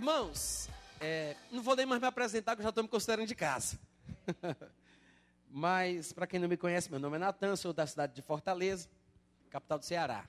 Irmãos, é, não vou nem mais me apresentar, que eu já estou me considerando de casa. Mas, para quem não me conhece, meu nome é Natan, sou da cidade de Fortaleza, capital do Ceará.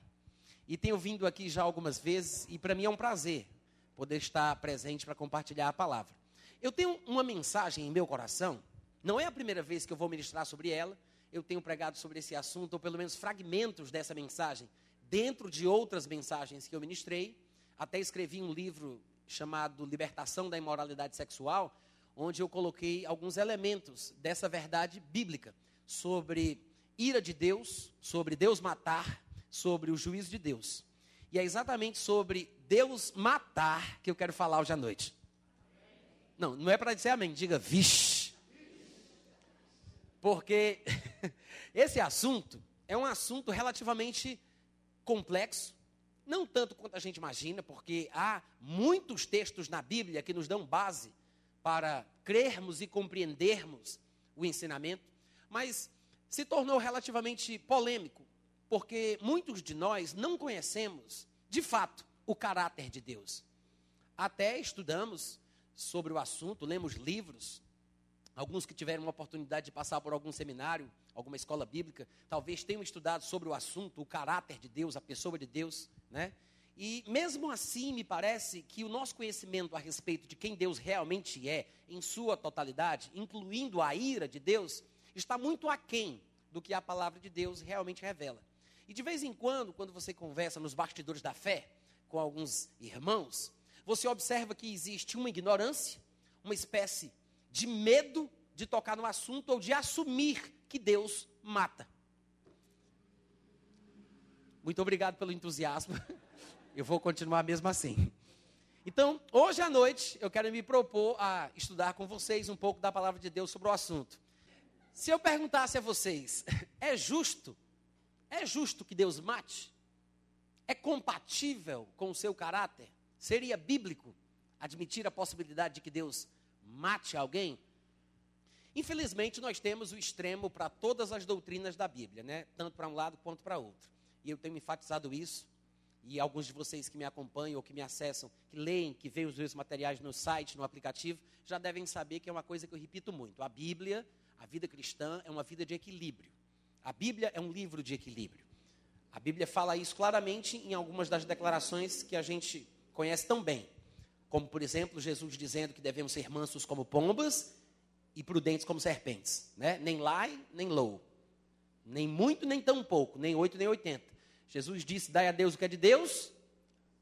E tenho vindo aqui já algumas vezes, e para mim é um prazer poder estar presente para compartilhar a palavra. Eu tenho uma mensagem em meu coração, não é a primeira vez que eu vou ministrar sobre ela, eu tenho pregado sobre esse assunto, ou pelo menos fragmentos dessa mensagem, dentro de outras mensagens que eu ministrei. Até escrevi um livro chamado Libertação da Imoralidade Sexual, onde eu coloquei alguns elementos dessa verdade bíblica sobre ira de Deus, sobre Deus matar, sobre o juízo de Deus. E é exatamente sobre Deus matar que eu quero falar hoje à noite. Não, não é para dizer amém, diga vixe. Porque esse assunto é um assunto relativamente complexo, não tanto quanto a gente imagina, porque há muitos textos na Bíblia que nos dão base para crermos e compreendermos o ensinamento, mas se tornou relativamente polêmico, porque muitos de nós não conhecemos, de fato, o caráter de Deus. Até estudamos sobre o assunto, lemos livros, alguns que tiveram uma oportunidade de passar por algum seminário, alguma escola bíblica, talvez tenham estudado sobre o assunto, o caráter de Deus, a pessoa de Deus, né? E mesmo assim, me parece que o nosso conhecimento a respeito de quem Deus realmente é, em sua totalidade, incluindo a ira de Deus, está muito aquém do que a palavra de Deus realmente revela. E de vez em quando, quando você conversa nos bastidores da fé com alguns irmãos, você observa que existe uma ignorância, uma espécie de medo de tocar no assunto ou de assumir que Deus mata. Muito obrigado pelo entusiasmo. Eu vou continuar mesmo assim. Então, hoje à noite, eu quero me propor a estudar com vocês um pouco da palavra de Deus sobre o assunto. Se eu perguntasse a vocês, é justo? É justo que Deus mate? É compatível com o seu caráter? Seria bíblico admitir a possibilidade de que Deus mate alguém? Infelizmente, nós temos o extremo para todas as doutrinas da Bíblia, né? Tanto para um lado quanto para outro. E eu tenho enfatizado isso e alguns de vocês que me acompanham ou que me acessam, que leem, que veem os meus materiais no site, no aplicativo, já devem saber que é uma coisa que eu repito muito. A Bíblia, a vida cristã, é uma vida de equilíbrio. A Bíblia é um livro de equilíbrio. A Bíblia fala isso claramente em algumas das declarações que a gente conhece tão bem. Como, por exemplo, Jesus dizendo que devemos ser mansos como pombas e prudentes como serpentes. Né? Nem lá, nem low. Nem muito, nem tão pouco. Nem oito, nem oitenta. Jesus disse: Dai a Deus o que é de Deus,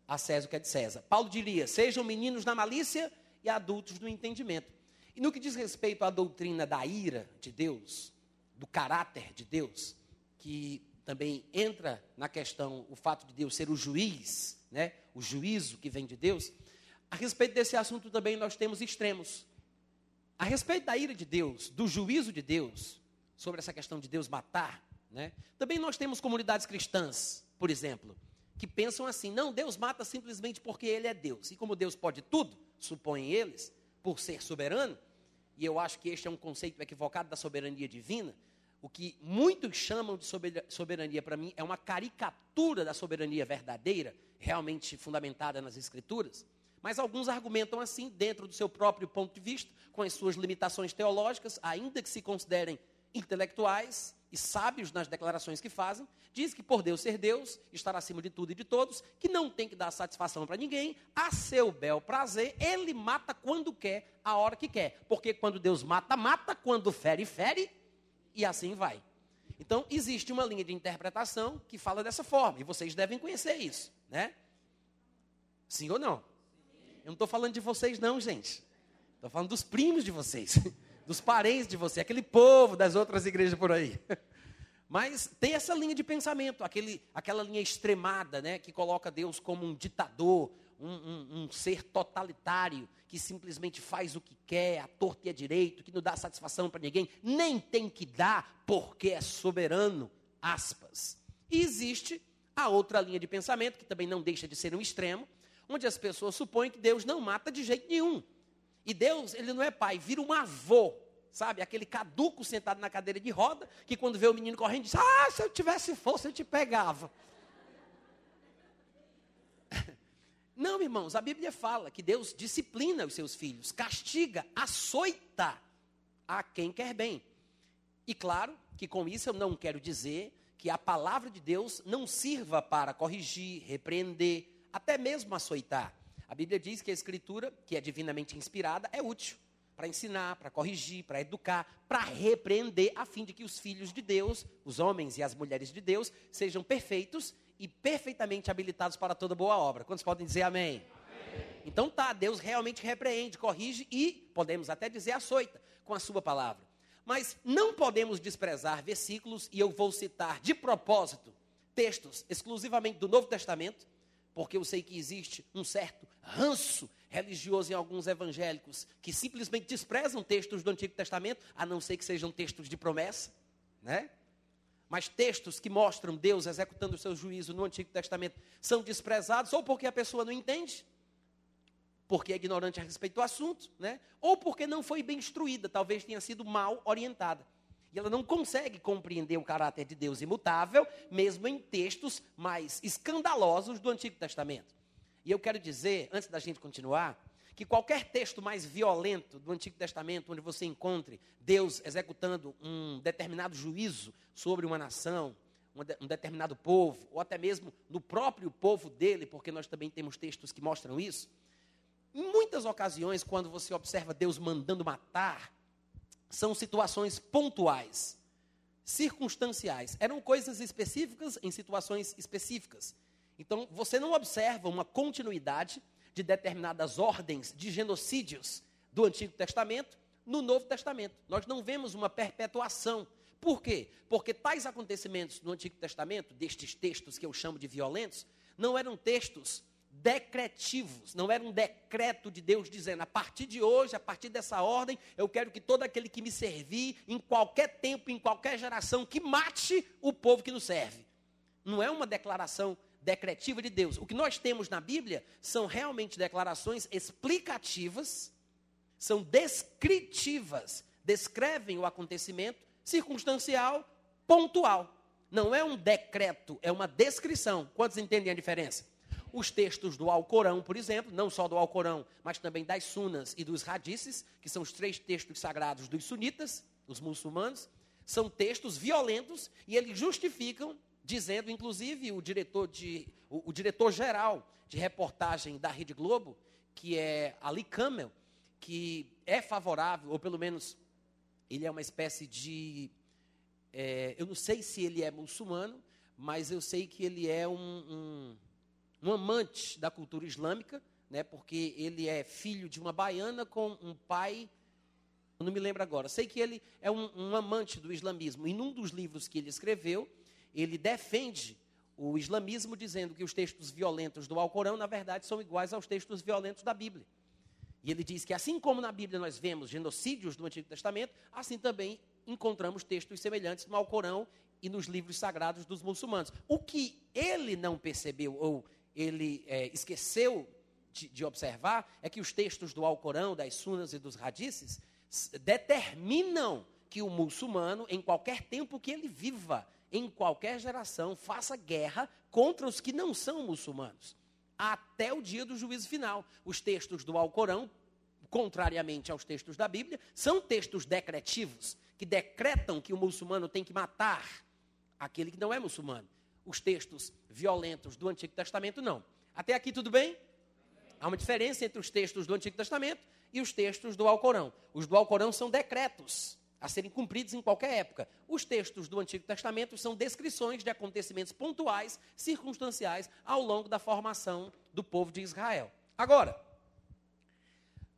a César o que é de César. Paulo diria: Sejam meninos na malícia e adultos no entendimento. E no que diz respeito à doutrina da ira de Deus, do caráter de Deus, que também entra na questão o fato de Deus ser o juiz, né, o juízo que vem de Deus, a respeito desse assunto também nós temos extremos. A respeito da ira de Deus, do juízo de Deus, sobre essa questão de Deus matar, né? Também nós temos comunidades cristãs, por exemplo, que pensam assim: não, Deus mata simplesmente porque Ele é Deus. E como Deus pode tudo, supõem eles, por ser soberano, e eu acho que este é um conceito equivocado da soberania divina, o que muitos chamam de soberania para mim é uma caricatura da soberania verdadeira, realmente fundamentada nas Escrituras. Mas alguns argumentam assim, dentro do seu próprio ponto de vista, com as suas limitações teológicas, ainda que se considerem intelectuais, e sábios nas declarações que fazem, diz que por Deus ser Deus, estar acima de tudo e de todos, que não tem que dar satisfação para ninguém, a seu bel prazer, ele mata quando quer, a hora que quer. Porque quando Deus mata, mata, quando fere, fere, e assim vai. Então, existe uma linha de interpretação que fala dessa forma, e vocês devem conhecer isso, né? Sim ou não? Eu não estou falando de vocês, não, gente. Estou falando dos primos de vocês. dos parentes de você, aquele povo das outras igrejas por aí. Mas tem essa linha de pensamento, aquele, aquela linha extremada, né, que coloca Deus como um ditador, um, um, um, ser totalitário, que simplesmente faz o que quer, a torta e a direito, que não dá satisfação para ninguém, nem tem que dar, porque é soberano, aspas. E existe a outra linha de pensamento, que também não deixa de ser um extremo, onde as pessoas supõem que Deus não mata de jeito nenhum. E Deus, ele não é pai, vira um avô, sabe? Aquele caduco sentado na cadeira de roda, que quando vê o menino correndo, diz: Ah, se eu tivesse força, eu te pegava. Não, irmãos, a Bíblia fala que Deus disciplina os seus filhos, castiga, açoita a quem quer bem. E claro que com isso eu não quero dizer que a palavra de Deus não sirva para corrigir, repreender, até mesmo açoitar. A Bíblia diz que a Escritura, que é divinamente inspirada, é útil para ensinar, para corrigir, para educar, para repreender, a fim de que os filhos de Deus, os homens e as mulheres de Deus, sejam perfeitos e perfeitamente habilitados para toda boa obra. Quantos podem dizer amém? amém? Então tá, Deus realmente repreende, corrige e, podemos até dizer, açoita com a sua palavra. Mas não podemos desprezar versículos, e eu vou citar de propósito textos exclusivamente do Novo Testamento, porque eu sei que existe um certo ranço religioso em alguns evangélicos que simplesmente desprezam textos do Antigo Testamento, a não ser que sejam textos de promessa, né? Mas textos que mostram Deus executando o seu juízo no Antigo Testamento são desprezados, ou porque a pessoa não entende, porque é ignorante a respeito do assunto, né? ou porque não foi bem instruída, talvez tenha sido mal orientada. E ela não consegue compreender o caráter de Deus imutável, mesmo em textos mais escandalosos do Antigo Testamento. E eu quero dizer, antes da gente continuar, que qualquer texto mais violento do Antigo Testamento, onde você encontre Deus executando um determinado juízo sobre uma nação, um, determinado povo, ou até mesmo no próprio povo dele, porque nós também temos textos que mostram isso, em muitas ocasiões, quando você observa Deus mandando matar, são situações pontuais, circunstanciais. Eram coisas específicas em situações específicas. Então, você não observa uma continuidade de determinadas ordens de genocídios do Antigo Testamento no Novo Testamento. Nós não vemos uma perpetuação. Por quê? Porque tais acontecimentos no Antigo Testamento, destes textos que eu chamo de violentos, não eram textos decretivos, não era um decreto de Deus dizendo, a partir de hoje, a partir dessa ordem, eu quero que todo aquele que me servir, em qualquer tempo, em qualquer geração, que mate o povo que nos serve. Não é uma declaração decretiva de Deus. O que nós temos na Bíblia são realmente declarações explicativas, são descritivas, descrevem o acontecimento circunstancial, pontual. Não é um decreto, é uma descrição. Quantos entendem a diferença? Os textos do Alcorão, por exemplo, não só do Alcorão, mas também das Sunas e dos Hadices, que são os três textos sagrados dos sunitas, os muçulmanos, são textos violentos e eles justificam, dizendo, inclusive, o diretor de o, o diretor geral de reportagem da Rede Globo, que é Ali Camel, que é favorável, ou pelo menos ele é uma espécie de. É, eu não sei se ele é muçulmano, mas eu sei que ele é um, um um amante da cultura islâmica, né, porque ele é filho de uma baiana com um pai, não me lembro agora. Sei que ele é um, um amante do islamismo. E num dos livros que ele escreveu, ele defende o islamismo dizendo que os textos violentos do Alcorão, na verdade, são iguais aos textos violentos da Bíblia. E ele diz que assim como na Bíblia nós vemos genocídios do Antigo Testamento, assim também encontramos textos semelhantes no Alcorão e nos livros sagrados dos muçulmanos. O que ele não percebeu ou ele é, esqueceu de, de, observar é que os textos do Alcorão, das Sunas e dos Hadices determinam que o muçulmano, em qualquer tempo que ele viva, em qualquer geração, faça guerra contra os que não são muçulmanos, até o dia do juízo final. Os textos do Alcorão, contrariamente aos textos da Bíblia, são textos decretivos, que decretam que o muçulmano tem que matar aquele que não é muçulmano os textos violentos do Antigo Testamento, não. Até aqui tudo bem? Há uma diferença entre os textos do Antigo Testamento e os textos do Alcorão. Os do Alcorão são decretos a serem cumpridos em qualquer época. Os textos do Antigo Testamento são descrições de acontecimentos pontuais, circunstanciais, ao longo da formação do povo de Israel. Agora,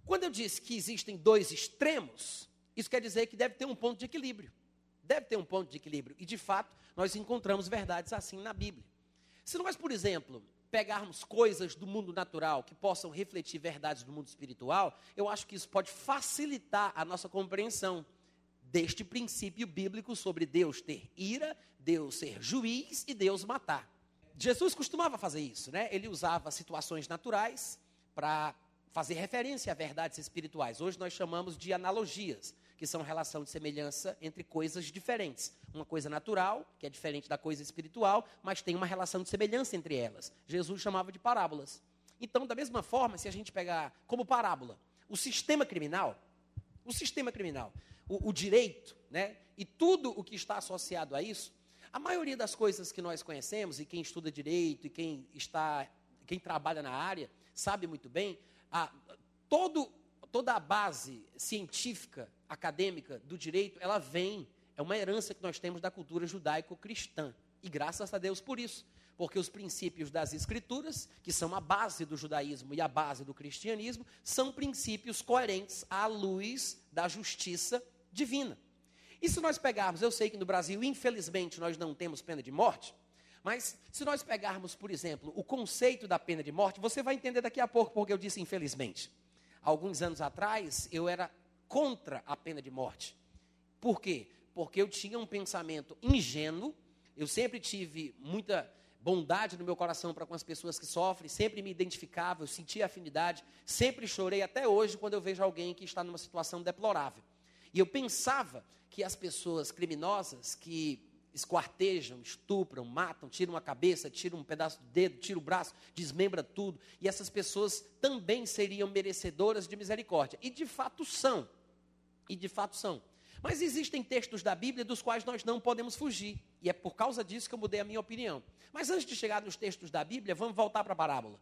quando eu disse que existem dois extremos, isso quer dizer que deve ter um ponto de equilíbrio. Deve ter um ponto de equilíbrio. E, de fato, nós encontramos verdades assim na Bíblia. Se nós, por exemplo, pegarmos coisas do mundo natural que possam refletir verdades do mundo espiritual, eu acho que isso pode facilitar a nossa compreensão deste princípio bíblico sobre Deus ter ira, Deus ser juiz e Deus matar. Jesus costumava fazer isso, né? Ele usava situações naturais para fazer referência a verdades espirituais. Hoje nós chamamos de analogias que são relação de semelhança entre coisas diferentes. Uma coisa natural, que é diferente da coisa espiritual, mas tem uma relação de semelhança entre elas. Jesus chamava de parábolas. Então, da mesma forma, se a gente pegar como parábola o sistema criminal, o sistema criminal, o, o direito, né, e tudo o que está associado a isso, a maioria das coisas que nós conhecemos, e quem estuda direito, e quem está, quem trabalha na área, sabe muito bem, a, todo, toda a base científica, acadêmica do direito, ela vem, é uma herança que nós temos da cultura judaico-cristã. E graças a Deus por isso. Porque os princípios das Escrituras, que são a base do judaísmo e a base do cristianismo, são princípios coerentes à luz da justiça divina. E se nós pegarmos, eu sei que no Brasil, infelizmente, nós não temos pena de morte, mas se nós pegarmos, por exemplo, o conceito da pena de morte, você vai entender daqui a pouco porque eu disse infelizmente. Alguns anos atrás, eu era contra a pena de morte. Por quê? Porque eu tinha um pensamento ingênuo, eu sempre tive muita bondade no meu coração para com as pessoas que sofrem, sempre me identificava, eu sentia afinidade, sempre chorei até hoje quando eu vejo alguém que está numa situação deplorável. E eu pensava que as pessoas criminosas que esquartejam, estupram, matam, tiram a cabeça, tiram um pedaço do dedo, tiram o braço, desmembra tudo, e essas pessoas também seriam merecedoras de misericórdia. E de fato são. E de fato são. Mas existem textos da Bíblia dos quais nós não podemos fugir. E é por causa disso que eu mudei a minha opinião. Mas antes de chegar nos textos da Bíblia, vamos voltar para a parábola.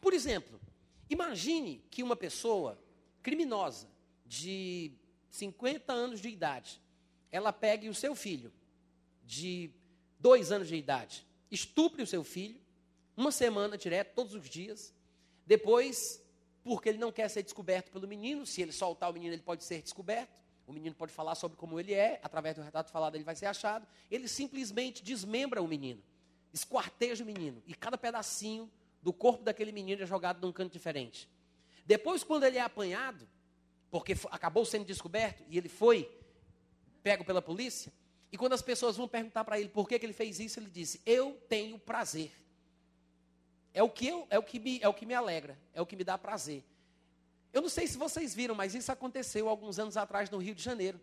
Por exemplo, imagine que uma pessoa criminosa de 50 anos de idade, ela pegue o seu filho de dois anos de idade, estupre o seu filho, uma semana direto, todos os dias. Depois, porque ele não quer ser descoberto pelo menino, se ele soltar o menino, ele pode ser descoberto. O menino pode falar sobre como ele é, através do retrato falado ele vai ser achado. Ele simplesmente desmembra o menino, esquarteja o menino, e cada pedacinho do corpo daquele menino é jogado num canto diferente. Depois, quando ele é apanhado, porque acabou sendo descoberto e ele foi pego pela polícia, e quando as pessoas vão perguntar para ele por que, que ele fez isso, ele disse: Eu tenho prazer. É o que eu, é o que me, é o que me alegra, é o que me dá prazer. Eu não sei se vocês viram, mas isso aconteceu alguns anos atrás no Rio de Janeiro.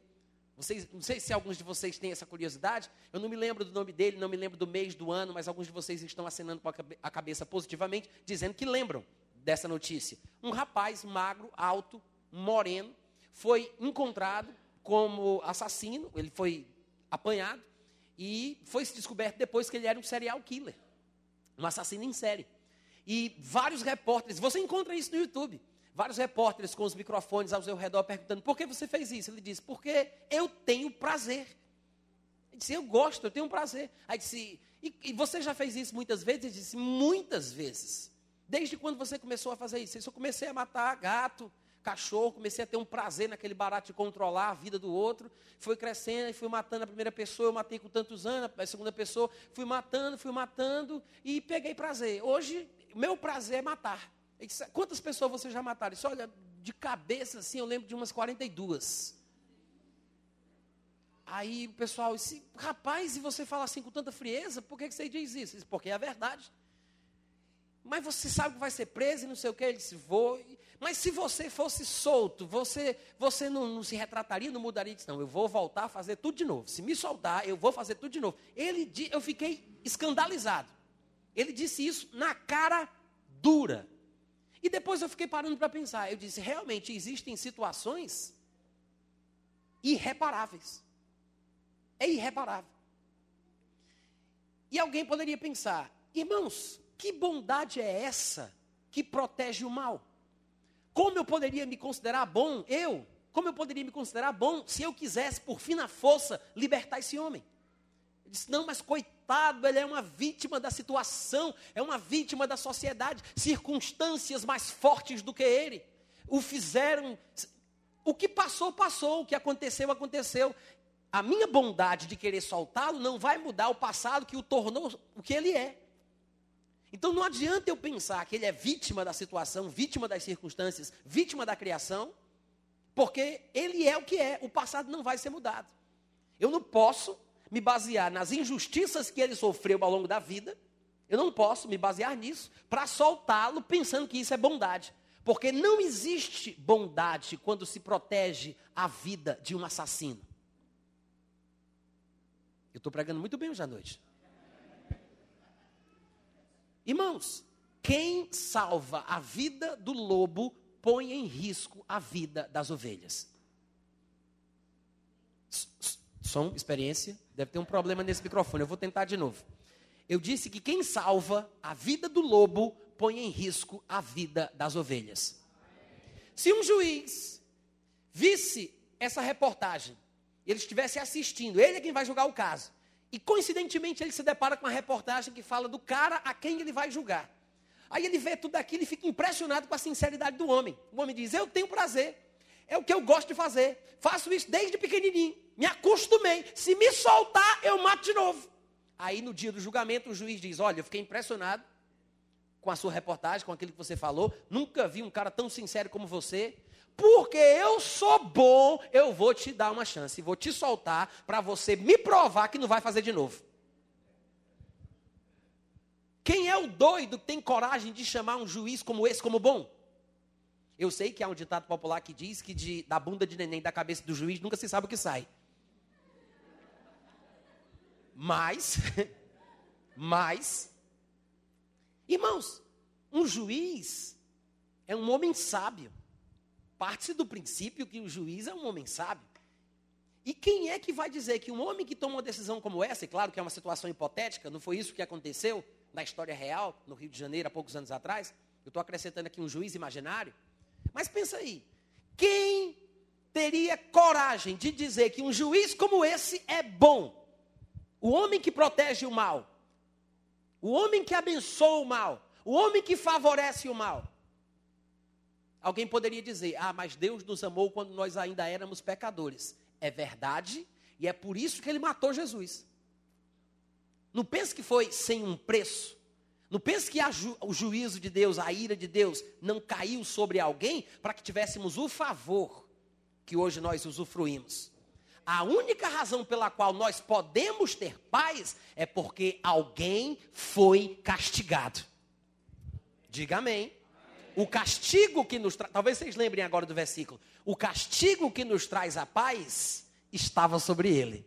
Vocês, não sei se alguns de vocês têm essa curiosidade. Eu não me lembro do nome dele, não me lembro do mês, do ano, mas alguns de vocês estão acenando com a cabeça positivamente, dizendo que lembram dessa notícia. Um rapaz magro, alto, moreno, foi encontrado como assassino, ele foi apanhado e foi descoberto depois que ele era um serial killer, um assassino em série. E vários repórteres, você encontra isso no YouTube vários repórteres com os microfones ao seu redor perguntando: por que você fez isso? Ele disse: porque eu tenho prazer. Ele disse: eu gosto, eu tenho prazer. Aí disse: e, e você já fez isso muitas vezes? Ele disse: muitas vezes. Desde quando você começou a fazer isso? Eu comecei a matar gato, cachorro, comecei a ter um prazer naquele barato de controlar a vida do outro. Foi crescendo e fui matando a primeira pessoa, eu matei com tantos anos, a segunda pessoa, fui matando, fui matando e peguei prazer. Hoje, meu prazer é matar. Disse, Quantas pessoas você já mataram? Ele disse, olha, de cabeça assim, eu lembro de umas 42. Aí o pessoal disse, rapaz, e você fala assim com tanta frieza, por que, que você diz isso? Disse, porque é a verdade. Mas você sabe que vai ser preso e não sei o que? Ele disse, vou. Mas se você fosse solto, você, você não, não se retrataria, não mudaria? Ele disse, não, eu vou voltar a fazer tudo de novo. Se me soltar, eu vou fazer tudo de novo. Ele, eu fiquei escandalizado. Ele disse isso na cara dura. E depois eu fiquei parando para pensar. Eu disse: realmente existem situações irreparáveis. É irreparável. E alguém poderia pensar: irmãos, que bondade é essa que protege o mal? Como eu poderia me considerar bom, eu, como eu poderia me considerar bom se eu quisesse, por fim na força, libertar esse homem? Disse: não, mas coitado, ele é uma vítima da situação, é uma vítima da sociedade. Circunstâncias mais fortes do que ele o fizeram. O que passou, passou. O que aconteceu, aconteceu. A minha bondade de querer soltá-lo não vai mudar o passado que o tornou o que ele é. Então não adianta eu pensar que ele é vítima da situação, vítima das circunstâncias, vítima da criação, porque ele é o que é, o passado não vai ser mudado. Eu não posso me basear nas injustiças que ele sofreu ao longo da vida. Eu não posso me basear nisso para soltá-lo pensando que isso é bondade. Porque não existe bondade quando se protege a vida de um assassino. Eu estou pregando muito bem hoje à noite. Irmãos, quem salva a vida do lobo põe em risco a vida das ovelhas. Som, experiência, deve ter um problema nesse microfone, eu vou tentar de novo. Eu disse que quem salva a vida do lobo põe em risco a vida das ovelhas. Se um juiz visse essa reportagem, ele estivesse assistindo, ele é quem vai julgar o caso, e coincidentemente ele se depara com uma reportagem que fala do cara a quem ele vai julgar. Aí ele vê tudo aquilo e fica impressionado com a sinceridade do homem. O homem diz: Eu tenho prazer, é o que eu gosto de fazer, faço isso desde pequenininho, me acostumei. Se me soltar, eu mato de novo. Aí no dia do julgamento, o juiz diz: Olha, eu fiquei impressionado com a sua reportagem, com aquilo que você falou. Nunca vi um cara tão sincero como você. Porque eu sou bom, eu vou te dar uma chance, vou te soltar para você me provar que não vai fazer de novo. Quem é o doido que tem coragem de chamar um juiz como esse como bom? Eu sei que há um ditado popular que diz que de, da bunda de neném da cabeça do juiz nunca se sabe o que sai. Mas, mas, irmãos, um juiz é um homem sábio. Parte-se do princípio que o juiz é um homem sábio. E quem é que vai dizer que um homem que toma uma decisão como essa, e claro que é uma situação hipotética, não foi isso que aconteceu, na história real, no Rio de Janeiro, há poucos anos atrás. Eu estou acrescentando aqui um juiz imaginário. Mas pensa aí, quem teria coragem de dizer que um juiz como esse é bom? O homem que protege o mal, o homem que abençoa o mal, o homem que favorece o mal. Alguém poderia dizer: Ah, mas Deus nos amou quando nós ainda éramos pecadores. É verdade, e é por isso que ele matou Jesus. Não pense que foi sem um preço. Não pense que ju o juízo de Deus, a ira de Deus, não caiu sobre alguém para que tivéssemos o favor que hoje nós usufruímos. A única razão pela qual nós podemos ter paz é porque alguém foi castigado. Diga amém. O castigo que nos traz, talvez vocês lembrem agora do versículo. O castigo que nos traz a paz estava sobre ele.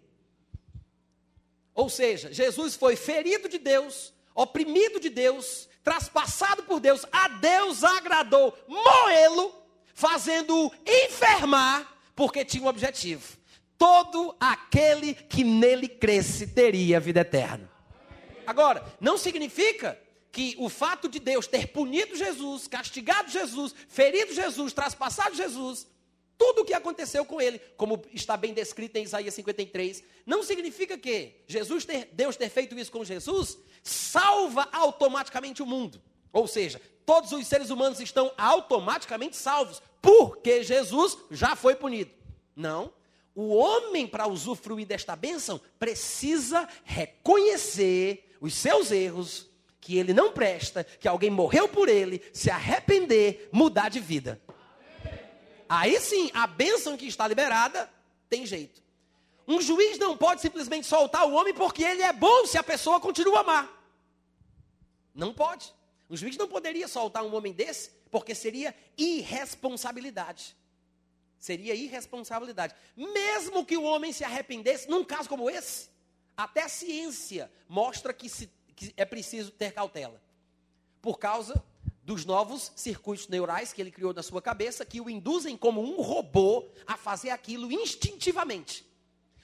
Ou seja, Jesus foi ferido de Deus, oprimido de Deus, traspassado por Deus, a Deus agradou moê-lo, fazendo-o enfermar, porque tinha um objetivo. Todo aquele que nele cresce teria vida eterna. Agora, não significa que o fato de Deus ter punido Jesus, castigado Jesus, ferido Jesus, traspassado Jesus, tudo o que aconteceu com ele, como está bem descrito em Isaías 53, não significa que Jesus ter, Deus ter feito isso com Jesus salva automaticamente o mundo. Ou seja, todos os seres humanos estão automaticamente salvos, porque Jesus já foi punido. Não. O homem, para usufruir desta bênção, precisa reconhecer os seus erros, que ele não presta, que alguém morreu por ele, se arrepender, mudar de vida. Aí sim, a bênção que está liberada tem jeito. Um juiz não pode simplesmente soltar o homem porque ele é bom se a pessoa continua amar. Não pode. Um juiz não poderia soltar um homem desse porque seria irresponsabilidade. Seria irresponsabilidade. Mesmo que o homem se arrependesse, num caso como esse, até a ciência mostra que, se, que é preciso ter cautela. Por causa dos novos circuitos neurais que ele criou na sua cabeça, que o induzem como um robô a fazer aquilo instintivamente.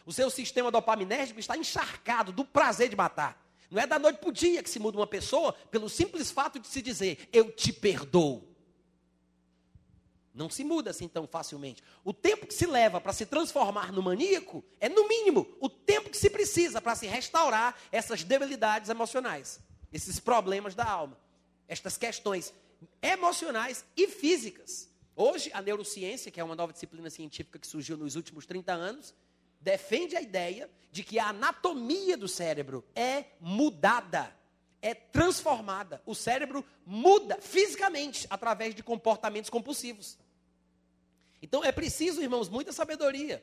O seu sistema dopaminérgico está encharcado do prazer de matar. Não é da noite para o dia que se muda uma pessoa pelo simples fato de se dizer, eu te perdoo. Não se muda assim tão facilmente. O tempo que se leva para se transformar no maníaco é, no mínimo, o tempo que se precisa para se restaurar essas debilidades emocionais, esses problemas da alma estas questões emocionais e físicas. Hoje, a neurociência, que é uma nova disciplina científica que surgiu nos últimos 30 anos, defende a ideia de que a anatomia do cérebro é mudada, é transformada. O cérebro muda fisicamente através de comportamentos compulsivos. Então é preciso, irmãos, muita sabedoria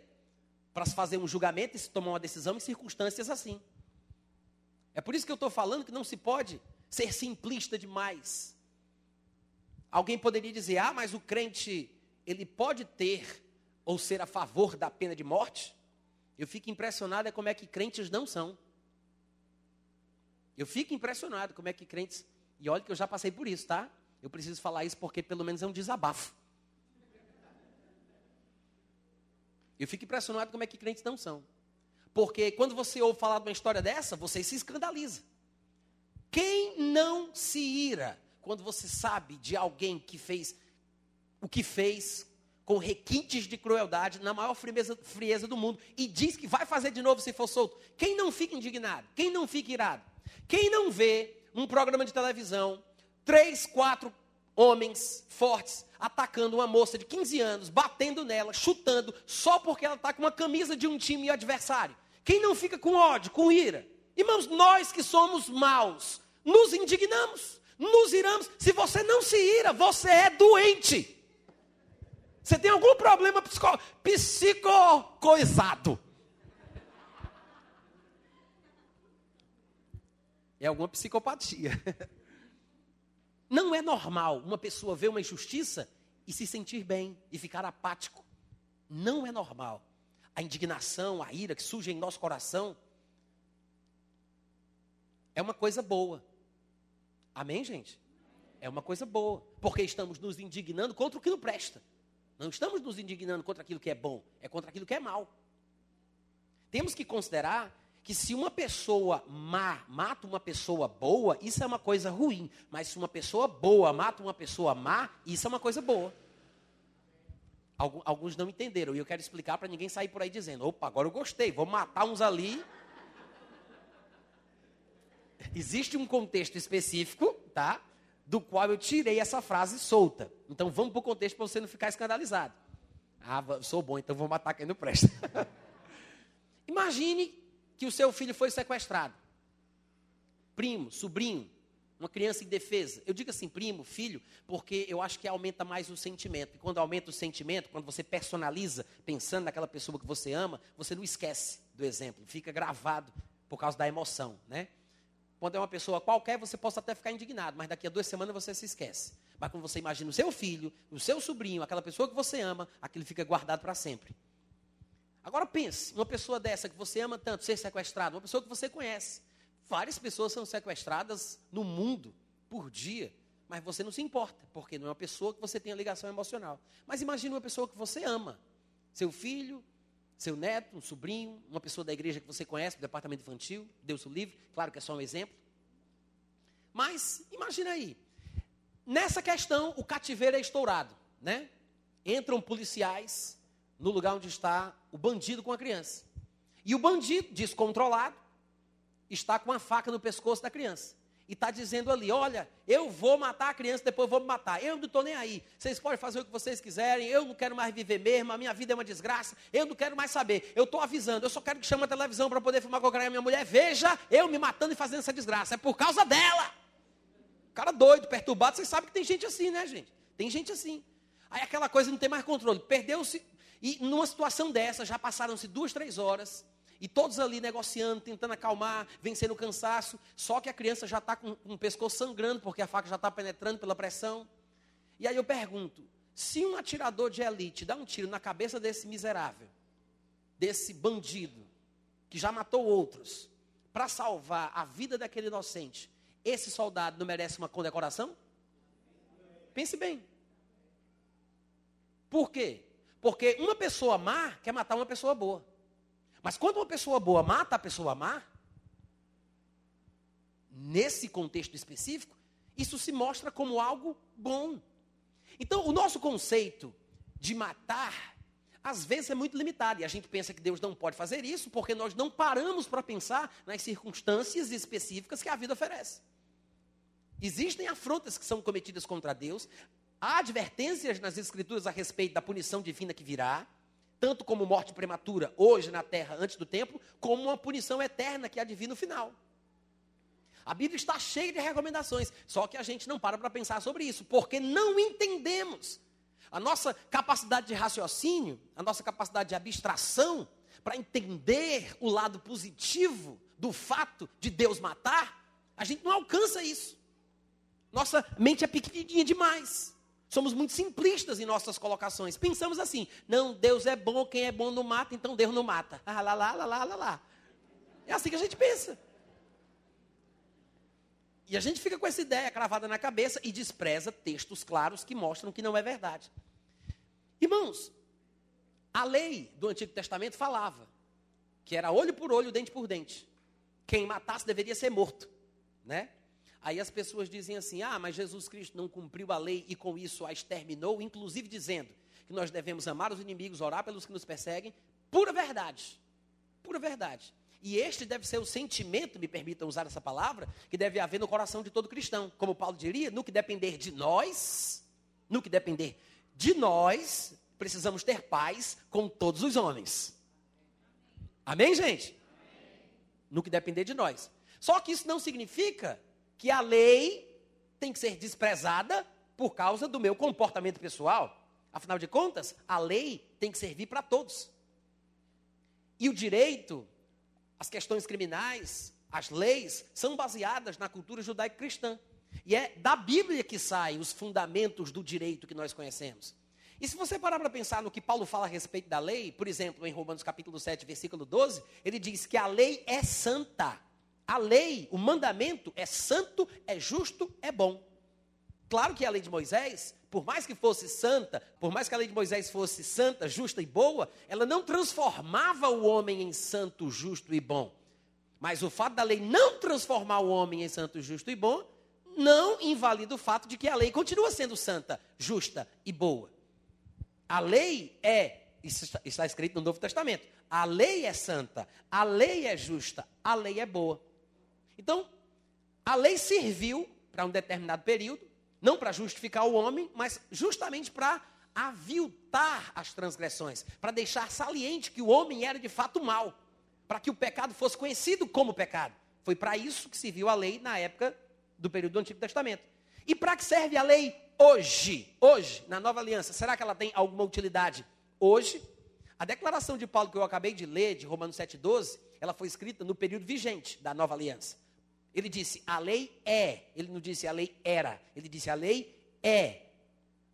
para se fazer um julgamento e se tomar uma decisão em circunstâncias assim. É por isso que eu estou falando que não se pode ser simplista demais. Alguém poderia dizer: "Ah, mas o crente ele pode ter ou ser a favor da pena de morte?" Eu fico impressionado é como é que crentes não são. Eu fico impressionado como é que crentes E olha que eu já passei por isso, tá? Eu preciso falar isso porque pelo menos é um desabafo. Eu fico impressionado como é que crentes não são. Porque quando você ouve falar de uma história dessa, você se escandaliza. Quem não se ira quando você sabe de alguém que fez o que fez com requintes de crueldade na maior frieza, frieza do mundo e diz que vai fazer de novo se for solto? Quem não fica indignado? Quem não fica irado? Quem não vê um programa de televisão, três, quatro homens fortes atacando uma moça de 15 anos, batendo nela, chutando, só porque ela está com uma camisa de um time adversário. Quem não fica com ódio, com ira? Irmãos, nós que somos maus, nos indignamos, nos iramos. Se você não se ira, você é doente. Você tem algum problema psico, psicocoisado. É alguma psicopatia. Não é normal uma pessoa ver uma injustiça e se sentir bem e ficar apático. Não é normal. A indignação, a ira que surge em nosso coração é uma coisa boa. Amém, gente? É uma coisa boa, porque estamos nos indignando contra o que não presta. Não estamos nos indignando contra aquilo que é bom, é contra aquilo que é mal. Temos que considerar que se uma pessoa má mata uma pessoa boa, isso é uma coisa ruim. Mas se uma pessoa boa mata uma pessoa má, isso é uma coisa boa. Alguns não entenderam. E eu quero explicar para ninguém sair por aí dizendo: opa, agora eu gostei, vou matar uns ali. Existe um contexto específico, tá? Do qual eu tirei essa frase solta. Então vamos para o contexto para você não ficar escandalizado. Ah, sou bom, então vou matar quem não presta. Imagine que o seu filho foi sequestrado. Primo, sobrinho, uma criança indefesa. Eu digo assim, primo, filho, porque eu acho que aumenta mais o sentimento. E quando aumenta o sentimento, quando você personaliza, pensando naquela pessoa que você ama, você não esquece do exemplo, fica gravado por causa da emoção, né? Quando é uma pessoa qualquer, você possa até ficar indignado, mas daqui a duas semanas você se esquece. Mas quando você imagina o seu filho, o seu sobrinho, aquela pessoa que você ama, aquilo fica guardado para sempre. Agora pense, uma pessoa dessa que você ama tanto ser sequestrada, uma pessoa que você conhece. Várias pessoas são sequestradas no mundo por dia, mas você não se importa, porque não é uma pessoa que você tem ligação emocional. Mas imagine uma pessoa que você ama, seu filho, seu neto, um sobrinho, uma pessoa da igreja que você conhece, do departamento infantil, Deus o livre, claro que é só um exemplo. Mas imagine aí, nessa questão o cativeiro é estourado, né? Entram policiais, no lugar onde está o bandido com a criança. E o bandido, descontrolado, está com uma faca no pescoço da criança. E está dizendo ali: Olha, eu vou matar a criança, depois vou me matar. Eu não estou nem aí. Vocês podem fazer o que vocês quiserem. Eu não quero mais viver mesmo. A minha vida é uma desgraça. Eu não quero mais saber. Eu estou avisando. Eu só quero que chame a televisão para poder filmar com a minha mulher. Veja eu me matando e fazendo essa desgraça. É por causa dela. Cara doido, perturbado. Vocês sabem que tem gente assim, né, gente? Tem gente assim. Aí aquela coisa não tem mais controle. Perdeu-se e numa situação dessa, já passaram-se duas, três horas, e todos ali negociando, tentando acalmar, vencendo o cansaço, só que a criança já está com, com o pescoço sangrando, porque a faca já está penetrando pela pressão. E aí eu pergunto: se um atirador de elite dá um tiro na cabeça desse miserável, desse bandido, que já matou outros, para salvar a vida daquele inocente, esse soldado não merece uma condecoração? Pense bem. Por quê? Porque uma pessoa má quer matar uma pessoa boa. Mas quando uma pessoa boa mata a pessoa má, nesse contexto específico, isso se mostra como algo bom. Então, o nosso conceito de matar, às vezes é muito limitado. E a gente pensa que Deus não pode fazer isso porque nós não paramos para pensar nas circunstâncias específicas que a vida oferece. Existem afrontas que são cometidas contra Deus, Há advertências nas Escrituras a respeito da punição divina que virá, tanto como morte prematura hoje na terra antes do tempo, como uma punição eterna que há de vir no final. A Bíblia está cheia de recomendações, só que a gente não para para pensar sobre isso, porque não entendemos. A nossa capacidade de raciocínio, a nossa capacidade de abstração, para entender o lado positivo do fato de Deus matar, a gente não alcança isso. Nossa mente é pequenininha demais. Somos muito simplistas em nossas colocações. Pensamos assim: não, Deus é bom, quem é bom não mata, então Deus não mata. Ah, lá, lá, lá, lá, lá, lá. É assim que a gente pensa. E a gente fica com essa ideia cravada na cabeça e despreza textos claros que mostram que não é verdade. Irmãos, a lei do Antigo Testamento falava que era olho por olho, dente por dente. Quem matasse deveria ser morto, né? Aí as pessoas dizem assim: "Ah, mas Jesus Cristo não cumpriu a lei e com isso a exterminou, inclusive dizendo que nós devemos amar os inimigos, orar pelos que nos perseguem". Pura verdade. Pura verdade. E este deve ser o sentimento, me permitam usar essa palavra, que deve haver no coração de todo cristão. Como Paulo diria, no que depender de nós, no que depender de nós, precisamos ter paz com todos os homens. Amém, gente? No que depender de nós. Só que isso não significa que a lei tem que ser desprezada por causa do meu comportamento pessoal. Afinal de contas, a lei tem que servir para todos. E o direito as questões criminais, as leis, são baseadas na cultura judaico-cristã. E é da Bíblia que saem os fundamentos do direito que nós conhecemos. E se você parar para pensar no que Paulo fala a respeito da lei, por exemplo, em Romanos capítulo 7, versículo 12, ele diz que a lei é santa. A lei, o mandamento é santo, é justo, é bom. Claro que a lei de Moisés, por mais que fosse santa, por mais que a lei de Moisés fosse santa, justa e boa, ela não transformava o homem em santo, justo e bom. Mas o fato da lei não transformar o homem em santo, justo e bom, não invalida o fato de que a lei continua sendo santa, justa e boa. A lei é, isso está, escrito no Novo Testamento, a lei é santa, a lei é justa, a lei é boa. Então, a lei serviu para um determinado período, não para justificar o homem, mas justamente para aviltar as transgressões, para deixar saliente que o homem era de fato mal, para que o pecado fosse conhecido como pecado. Foi para isso que se viu a lei na época do período do Antigo Testamento. E para que serve a lei hoje? Hoje, na nova aliança, será que ela tem alguma utilidade hoje? A declaração de Paulo que eu acabei de ler, de Romanos 7,12, ela foi escrita no período vigente da nova aliança. Ele disse: a lei é. Ele não disse a lei era. Ele disse a lei é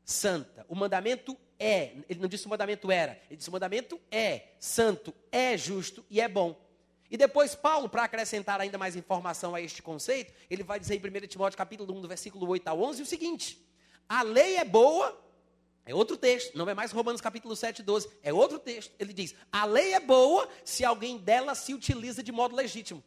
santa. O mandamento é. Ele não disse o mandamento era. Ele disse o mandamento é santo, é justo e é bom. E depois Paulo, para acrescentar ainda mais informação a este conceito, ele vai dizer em 1 Timóteo capítulo 1, do versículo 8 a 11, o seguinte: A lei é boa, é outro texto, não é mais Romanos capítulo 7, 12, é outro texto. Ele diz: A lei é boa se alguém dela se utiliza de modo legítimo.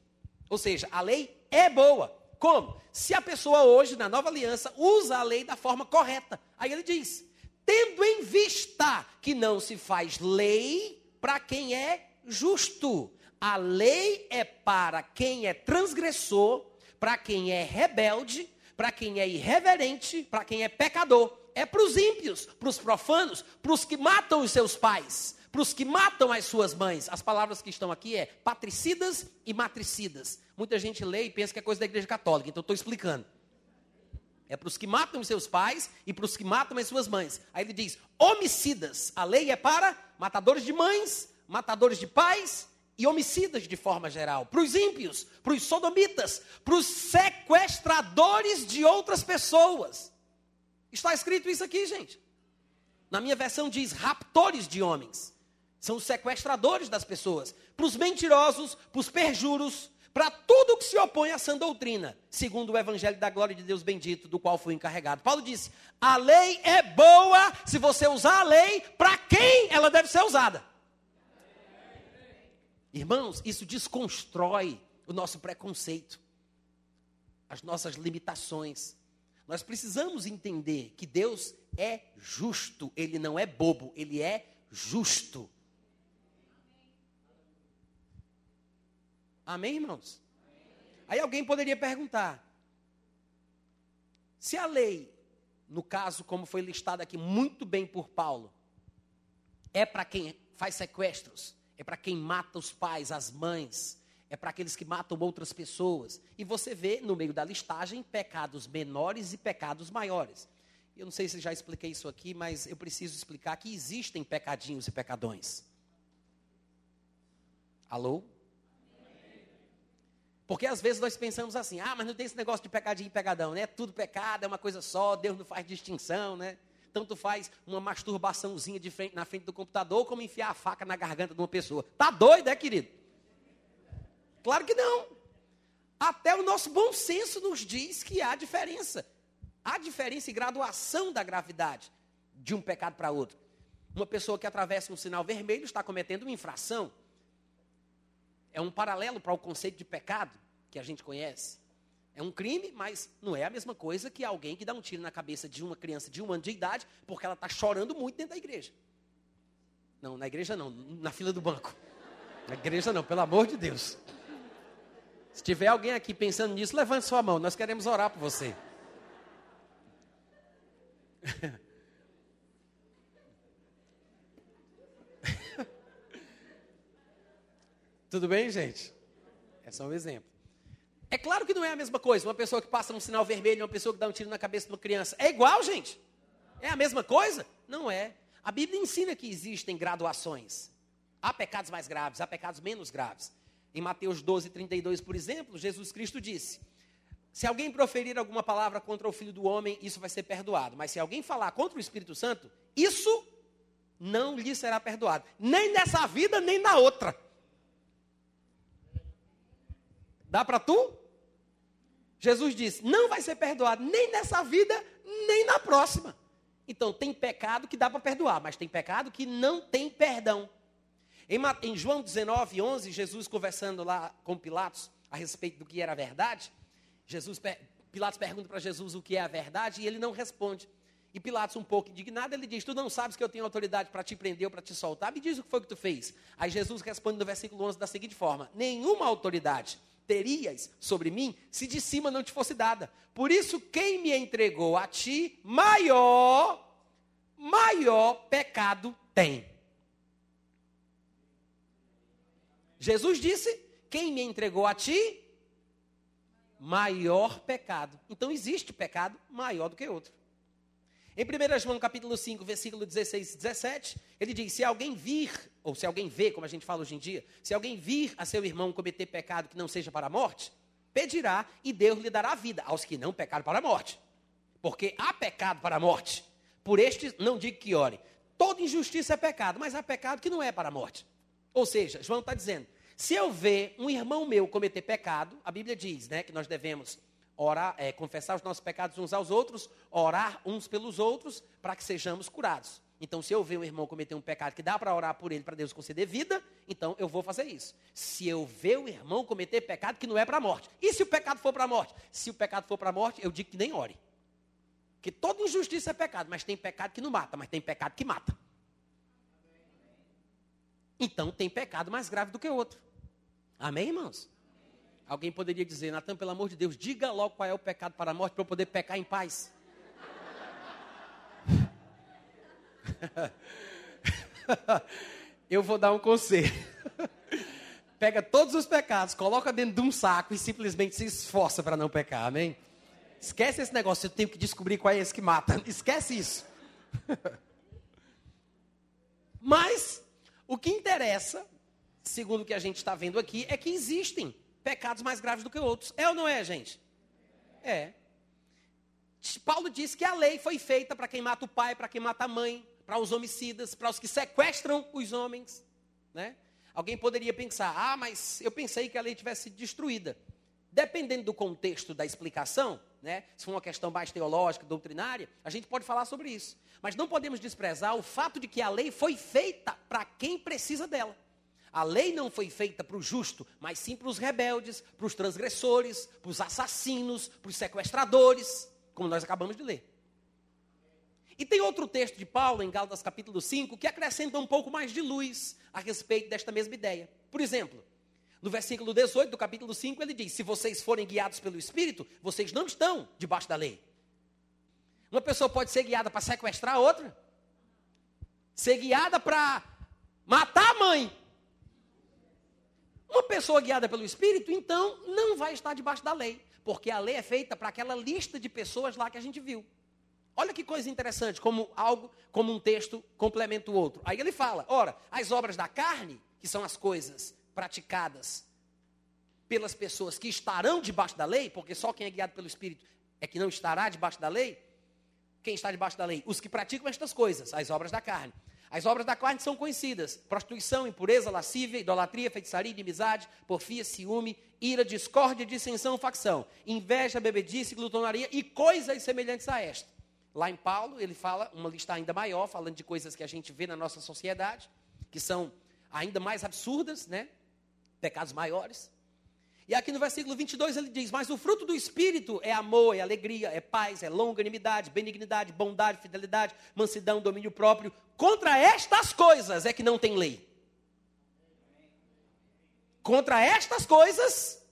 Ou seja, a lei é boa. Como? Se a pessoa hoje, na nova aliança, usa a lei da forma correta. Aí ele diz: tendo em vista que não se faz lei para quem é justo. A lei é para quem é transgressor, para quem é rebelde, para quem é irreverente, para quem é pecador. É para os ímpios, para os profanos, para os que matam os seus pais, para os que matam as suas mães. As palavras que estão aqui é patricidas e matricidas. Muita gente lê e pensa que é coisa da igreja católica, então estou explicando. É para os que matam seus pais e para os que matam as suas mães. Aí ele diz: homicidas. A lei é para matadores de mães, matadores de pais e homicidas de forma geral. Para os ímpios, para os sodomitas, para os sequestradores de outras pessoas. Está escrito isso aqui, gente. Na minha versão diz raptores de homens. São os sequestradores das pessoas. Para os mentirosos, para os perjuros, para tudo que se opõe à sã doutrina, segundo o evangelho da glória de Deus bendito, do qual fui encarregado. Paulo disse: a lei é boa se você usar a lei para quem ela deve ser usada. Irmãos, isso desconstrói o nosso preconceito, as nossas limitações. Nós precisamos entender que Deus é justo, ele não é bobo, ele é justo. Amém, irmãos? Aí alguém poderia perguntar: se a lei, no caso, como foi listada aqui muito bem por Paulo, é para quem faz sequestros, é para quem mata os pais, as mães, é para aqueles que matam outras pessoas. E você vê no meio da listagem pecados menores e pecados maiores. Eu não sei se já expliquei isso aqui, mas eu preciso explicar que existem pecadinhos e pecadões. Alô? Porque às vezes nós pensamos assim, ah, mas não tem esse negócio de pecadinho e pegadão, né? Tudo pecado, é uma coisa só, Deus não faz distinção, né? Tanto faz uma masturbaçãozinha de frente, na frente do computador, como enfiar a faca na garganta de uma pessoa. Tá doido, é, querido? Claro que não. Até o nosso bom senso nos diz que há diferença. Há diferença e graduação da gravidade de um pecado para outro. Uma pessoa que atravessa um sinal vermelho está cometendo uma infração. É um paralelo para o conceito de pecado que a gente conhece. É um crime, mas não é a mesma coisa que alguém que dá um tiro na cabeça de uma criança de um ano de idade porque ela está chorando muito dentro da igreja. Não, na igreja não, na fila do banco. Na igreja não, pelo amor de Deus. Se tiver alguém aqui pensando nisso, levante sua mão, nós queremos orar por você. Tudo bem, gente? É só um exemplo. É claro que não é a mesma coisa. Uma pessoa que passa um sinal vermelho, uma pessoa que dá um tiro na cabeça de uma criança. É igual, gente? É a mesma coisa? Não é. A Bíblia ensina que existem graduações. Há pecados mais graves, há pecados menos graves. Em Mateus 12, 32, por exemplo, Jesus Cristo disse: Se alguém proferir alguma palavra contra o filho do homem, isso vai ser perdoado. Mas se alguém falar contra o Espírito Santo, isso não lhe será perdoado. Nem nessa vida, nem na outra. Dá para tu? Jesus disse: não vai ser perdoado nem nessa vida, nem na próxima. Então, tem pecado que dá para perdoar, mas tem pecado que não tem perdão. Em, em João 19, 11, Jesus conversando lá com Pilatos a respeito do que era a verdade, Jesus, Pilatos pergunta para Jesus o que é a verdade e ele não responde. E Pilatos, um pouco indignado, ele diz: Tu não sabes que eu tenho autoridade para te prender ou para te soltar? Me diz o que foi que tu fez. Aí Jesus responde no versículo 11 da seguinte forma: Nenhuma autoridade terias sobre mim se de cima não te fosse dada. Por isso, quem me entregou a ti, maior, maior pecado tem. Jesus disse: Quem me entregou a ti, maior pecado. Então existe pecado maior do que outro. Em 1 João capítulo 5, versículo 16 e 17, ele diz: Se alguém vir, ou se alguém vê, como a gente fala hoje em dia, se alguém vir a seu irmão cometer pecado que não seja para a morte, pedirá e Deus lhe dará vida aos que não pecaram para a morte. Porque há pecado para a morte. Por este, não digo que ore. Toda injustiça é pecado, mas há pecado que não é para a morte. Ou seja, João está dizendo: se eu ver um irmão meu cometer pecado, a Bíblia diz né, que nós devemos orar, é, confessar os nossos pecados uns aos outros, orar uns pelos outros, para que sejamos curados. Então, se eu ver um irmão cometer um pecado que dá para orar por ele, para Deus conceder vida, então eu vou fazer isso. Se eu ver o irmão cometer pecado que não é para a morte. E se o pecado for para a morte? Se o pecado for para a morte, eu digo que nem ore. Porque toda injustiça é pecado, mas tem pecado que não mata, mas tem pecado que mata. Então tem pecado mais grave do que outro. Amém, irmãos? Alguém poderia dizer, Natan, pelo amor de Deus, diga logo qual é o pecado para a morte para eu poder pecar em paz. eu vou dar um conselho. Pega todos os pecados, coloca dentro de um saco e simplesmente se esforça para não pecar, amém? Esquece esse negócio, eu tenho que descobrir qual é esse que mata. Esquece isso. Mas, o que interessa, segundo o que a gente está vendo aqui, é que existem pecados mais graves do que outros. É ou não é, gente? É. Paulo diz que a lei foi feita para quem mata o pai, para quem mata a mãe, para os homicidas, para os que sequestram os homens. Né? Alguém poderia pensar, ah, mas eu pensei que a lei tivesse sido destruída. Dependendo do contexto da explicação, né, se for uma questão mais teológica, doutrinária, a gente pode falar sobre isso. Mas não podemos desprezar o fato de que a lei foi feita para quem precisa dela. A lei não foi feita para o justo, mas sim para os rebeldes, para os transgressores, para os assassinos, para os sequestradores, como nós acabamos de ler. E tem outro texto de Paulo, em Gálatas capítulo 5, que acrescenta um pouco mais de luz a respeito desta mesma ideia. Por exemplo, no versículo 18 do capítulo 5, ele diz: Se vocês forem guiados pelo Espírito, vocês não estão debaixo da lei. Uma pessoa pode ser guiada para sequestrar outra, ser guiada para matar a mãe, uma pessoa guiada pelo Espírito, então, não vai estar debaixo da lei, porque a lei é feita para aquela lista de pessoas lá que a gente viu. Olha que coisa interessante, como algo, como um texto complementa o outro. Aí ele fala: ora, as obras da carne, que são as coisas praticadas pelas pessoas que estarão debaixo da lei, porque só quem é guiado pelo Espírito é que não estará debaixo da lei. Quem está debaixo da lei? Os que praticam estas coisas, as obras da carne. As obras da carne são conhecidas: prostituição, impureza, lascívia, idolatria, feitiçaria, inimizade, porfia, ciúme, ira, discórdia, dissensão, facção, inveja, bebedice, glutonaria e coisas semelhantes a esta. Lá em Paulo, ele fala uma lista ainda maior, falando de coisas que a gente vê na nossa sociedade, que são ainda mais absurdas, né? Pecados maiores. E aqui no versículo 22 ele diz: Mas o fruto do Espírito é amor, é alegria, é paz, é longanimidade, benignidade, bondade, fidelidade, mansidão, domínio próprio. Contra estas coisas é que não tem lei. Contra estas coisas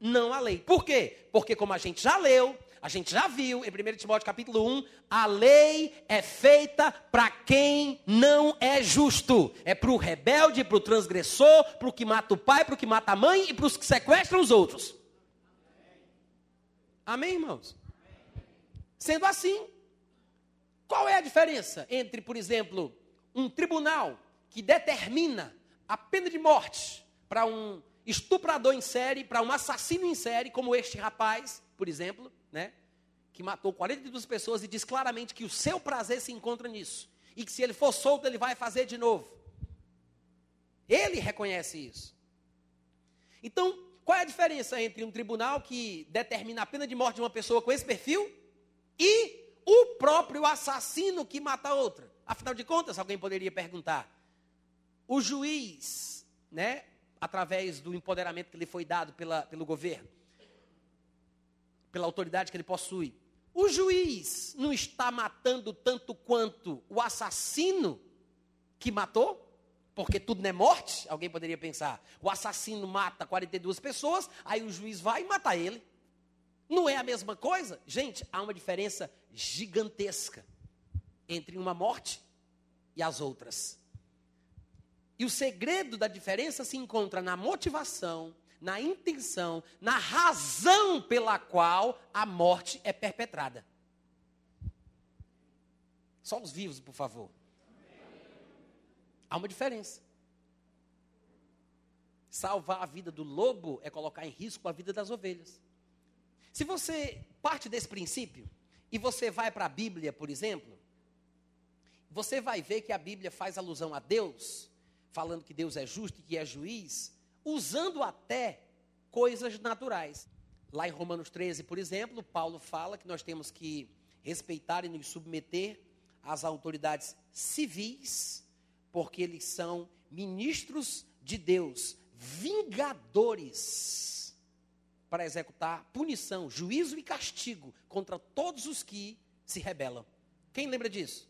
não há lei. Por quê? Porque, como a gente já leu, a gente já viu em 1 Timóteo capítulo 1, a lei é feita para quem não é justo. É para o rebelde, para o transgressor, para o que mata o pai, para o que mata a mãe e para os que sequestram os outros. Amém, irmãos? Sendo assim, qual é a diferença entre, por exemplo, um tribunal que determina a pena de morte para um estuprador em série, para um assassino em série, como este rapaz, por exemplo, né? Que matou 42 pessoas e diz claramente que o seu prazer se encontra nisso. E que se ele for solto, ele vai fazer de novo. Ele reconhece isso. Então, qual é a diferença entre um tribunal que determina a pena de morte de uma pessoa com esse perfil e o próprio assassino que mata outra? Afinal de contas, alguém poderia perguntar: o juiz, né, através do empoderamento que lhe foi dado pela, pelo governo, pela autoridade que ele possui. O juiz não está matando tanto quanto o assassino que matou? Porque tudo não é morte? Alguém poderia pensar. O assassino mata 42 pessoas, aí o juiz vai e ele. Não é a mesma coisa? Gente, há uma diferença gigantesca entre uma morte e as outras. E o segredo da diferença se encontra na motivação, na intenção, na razão pela qual a morte é perpetrada. Só os vivos, por favor. Há uma diferença. Salvar a vida do lobo é colocar em risco a vida das ovelhas. Se você parte desse princípio e você vai para a Bíblia, por exemplo, você vai ver que a Bíblia faz alusão a Deus, falando que Deus é justo e que é juiz, usando até coisas naturais. Lá em Romanos 13, por exemplo, Paulo fala que nós temos que respeitar e nos submeter às autoridades civis, porque eles são ministros de Deus, vingadores para executar punição, juízo e castigo contra todos os que se rebelam. Quem lembra disso?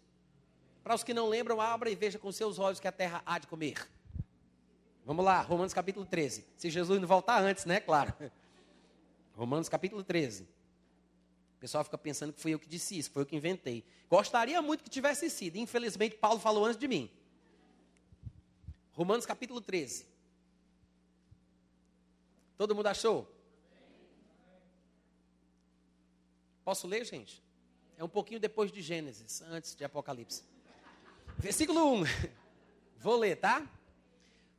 Para os que não lembram, abra e veja com seus olhos que a terra há de comer. Vamos lá, Romanos capítulo 13. Se Jesus não voltar antes, né? Claro. Romanos capítulo 13. O pessoal fica pensando que fui eu que disse isso, foi eu que inventei. Gostaria muito que tivesse sido. Infelizmente, Paulo falou antes de mim. Romanos capítulo 13. Todo mundo achou? Posso ler, gente? É um pouquinho depois de Gênesis, antes de Apocalipse. Versículo 1. Vou ler, tá?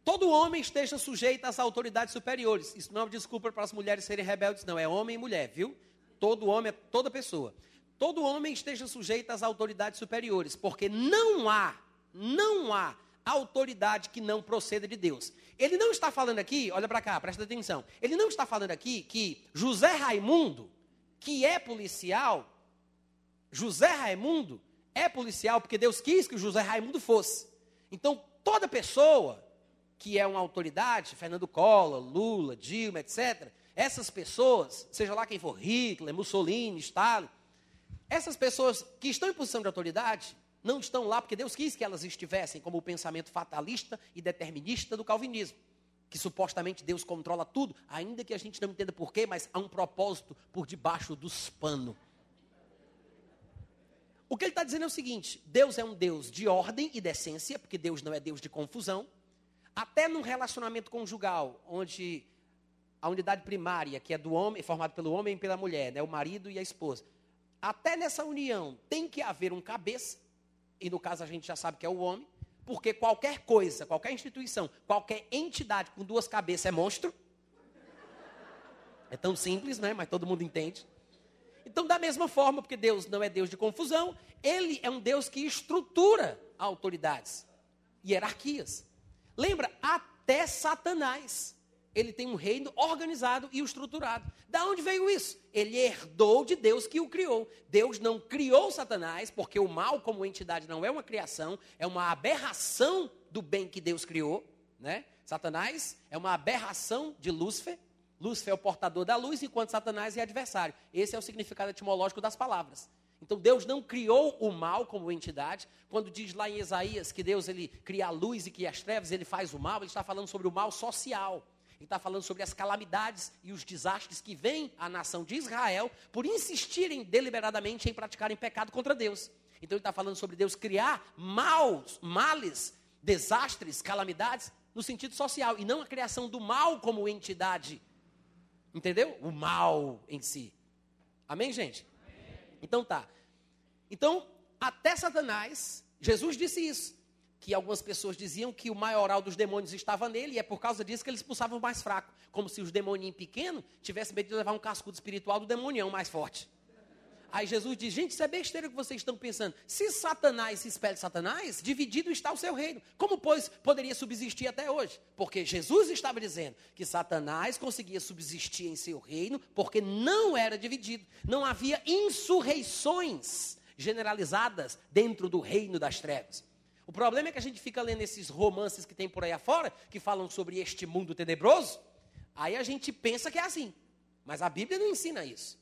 Todo homem esteja sujeito às autoridades superiores. Isso não é uma desculpa para as mulheres serem rebeldes, não. É homem e mulher, viu? Todo homem é toda pessoa. Todo homem esteja sujeito às autoridades superiores, porque não há, não há autoridade que não proceda de Deus. Ele não está falando aqui, olha para cá, presta atenção. Ele não está falando aqui que José Raimundo, que é policial, José Raimundo é policial porque Deus quis que José Raimundo fosse. Então, toda pessoa que é uma autoridade, Fernando Collor, Lula, Dilma, etc., essas pessoas, seja lá quem for, Hitler, Mussolini, Stalin, essas pessoas que estão em posição de autoridade, não estão lá porque Deus quis que elas estivessem, como o pensamento fatalista e determinista do calvinismo, que supostamente Deus controla tudo, ainda que a gente não entenda porquê, mas há um propósito por debaixo dos panos. O que ele está dizendo é o seguinte: Deus é um Deus de ordem e decência, porque Deus não é Deus de confusão. Até num relacionamento conjugal, onde a unidade primária, que é do homem, formado pelo homem e pela mulher, né, o marido e a esposa. Até nessa união tem que haver um cabeça, e no caso a gente já sabe que é o homem, porque qualquer coisa, qualquer instituição, qualquer entidade com duas cabeças é monstro. É tão simples, né? Mas todo mundo entende. Então, da mesma forma, porque Deus não é Deus de confusão, Ele é um Deus que estrutura autoridades. hierarquias. Lembra? Até Satanás. Ele tem um reino organizado e estruturado. Da onde veio isso? Ele herdou de Deus que o criou. Deus não criou Satanás, porque o mal como entidade não é uma criação, é uma aberração do bem que Deus criou, né? Satanás é uma aberração de Lúcifer. Lúcifer é o portador da luz, enquanto Satanás é adversário. Esse é o significado etimológico das palavras. Então Deus não criou o mal como entidade. Quando diz lá em Isaías que Deus ele cria a luz e que as trevas ele faz o mal, ele está falando sobre o mal social. Ele está falando sobre as calamidades e os desastres que vêm à nação de Israel por insistirem deliberadamente em praticarem pecado contra Deus. Então ele está falando sobre Deus criar maus, males, desastres, calamidades no sentido social e não a criação do mal como entidade. Entendeu? O mal em si. Amém, gente? Então tá. Então, até Satanás, Jesus disse isso que algumas pessoas diziam que o maioral dos demônios estava nele, e é por causa disso que ele expulsava o mais fraco. Como se os demoninhos pequenos tivessem medo de levar um cascudo espiritual do demonião mais forte. Aí Jesus diz: gente, isso é besteira que vocês estão pensando. Se Satanás se espelha Satanás, dividido está o seu reino. Como, pois, poderia subsistir até hoje? Porque Jesus estava dizendo que Satanás conseguia subsistir em seu reino porque não era dividido. Não havia insurreições generalizadas dentro do reino das trevas. O problema é que a gente fica lendo esses romances que tem por aí afora, que falam sobre este mundo tenebroso, aí a gente pensa que é assim. Mas a Bíblia não ensina isso.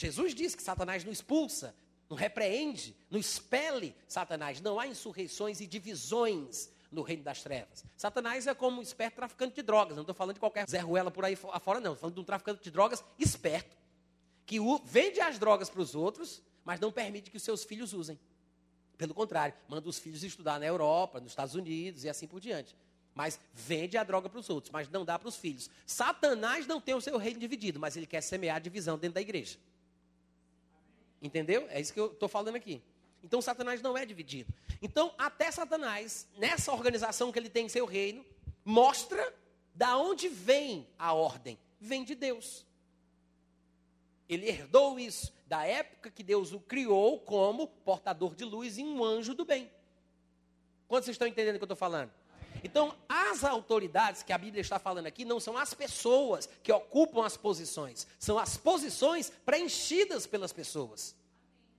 Jesus diz que Satanás não expulsa, não repreende, não expele Satanás. Não há insurreições e divisões no reino das trevas. Satanás é como um esperto traficante de drogas. Não estou falando de qualquer Zé Ruela por aí afora, não. Estou falando de um traficante de drogas esperto, que vende as drogas para os outros, mas não permite que os seus filhos usem. Pelo contrário, manda os filhos estudar na Europa, nos Estados Unidos e assim por diante. Mas vende a droga para os outros, mas não dá para os filhos. Satanás não tem o seu reino dividido, mas ele quer semear divisão dentro da igreja. Entendeu? É isso que eu estou falando aqui. Então Satanás não é dividido. Então, até Satanás, nessa organização que ele tem em seu reino, mostra da onde vem a ordem. Vem de Deus. Ele herdou isso da época que Deus o criou como portador de luz e um anjo do bem. Quantos vocês estão entendendo o que eu estou falando? Então, as autoridades que a Bíblia está falando aqui não são as pessoas que ocupam as posições, são as posições preenchidas pelas pessoas.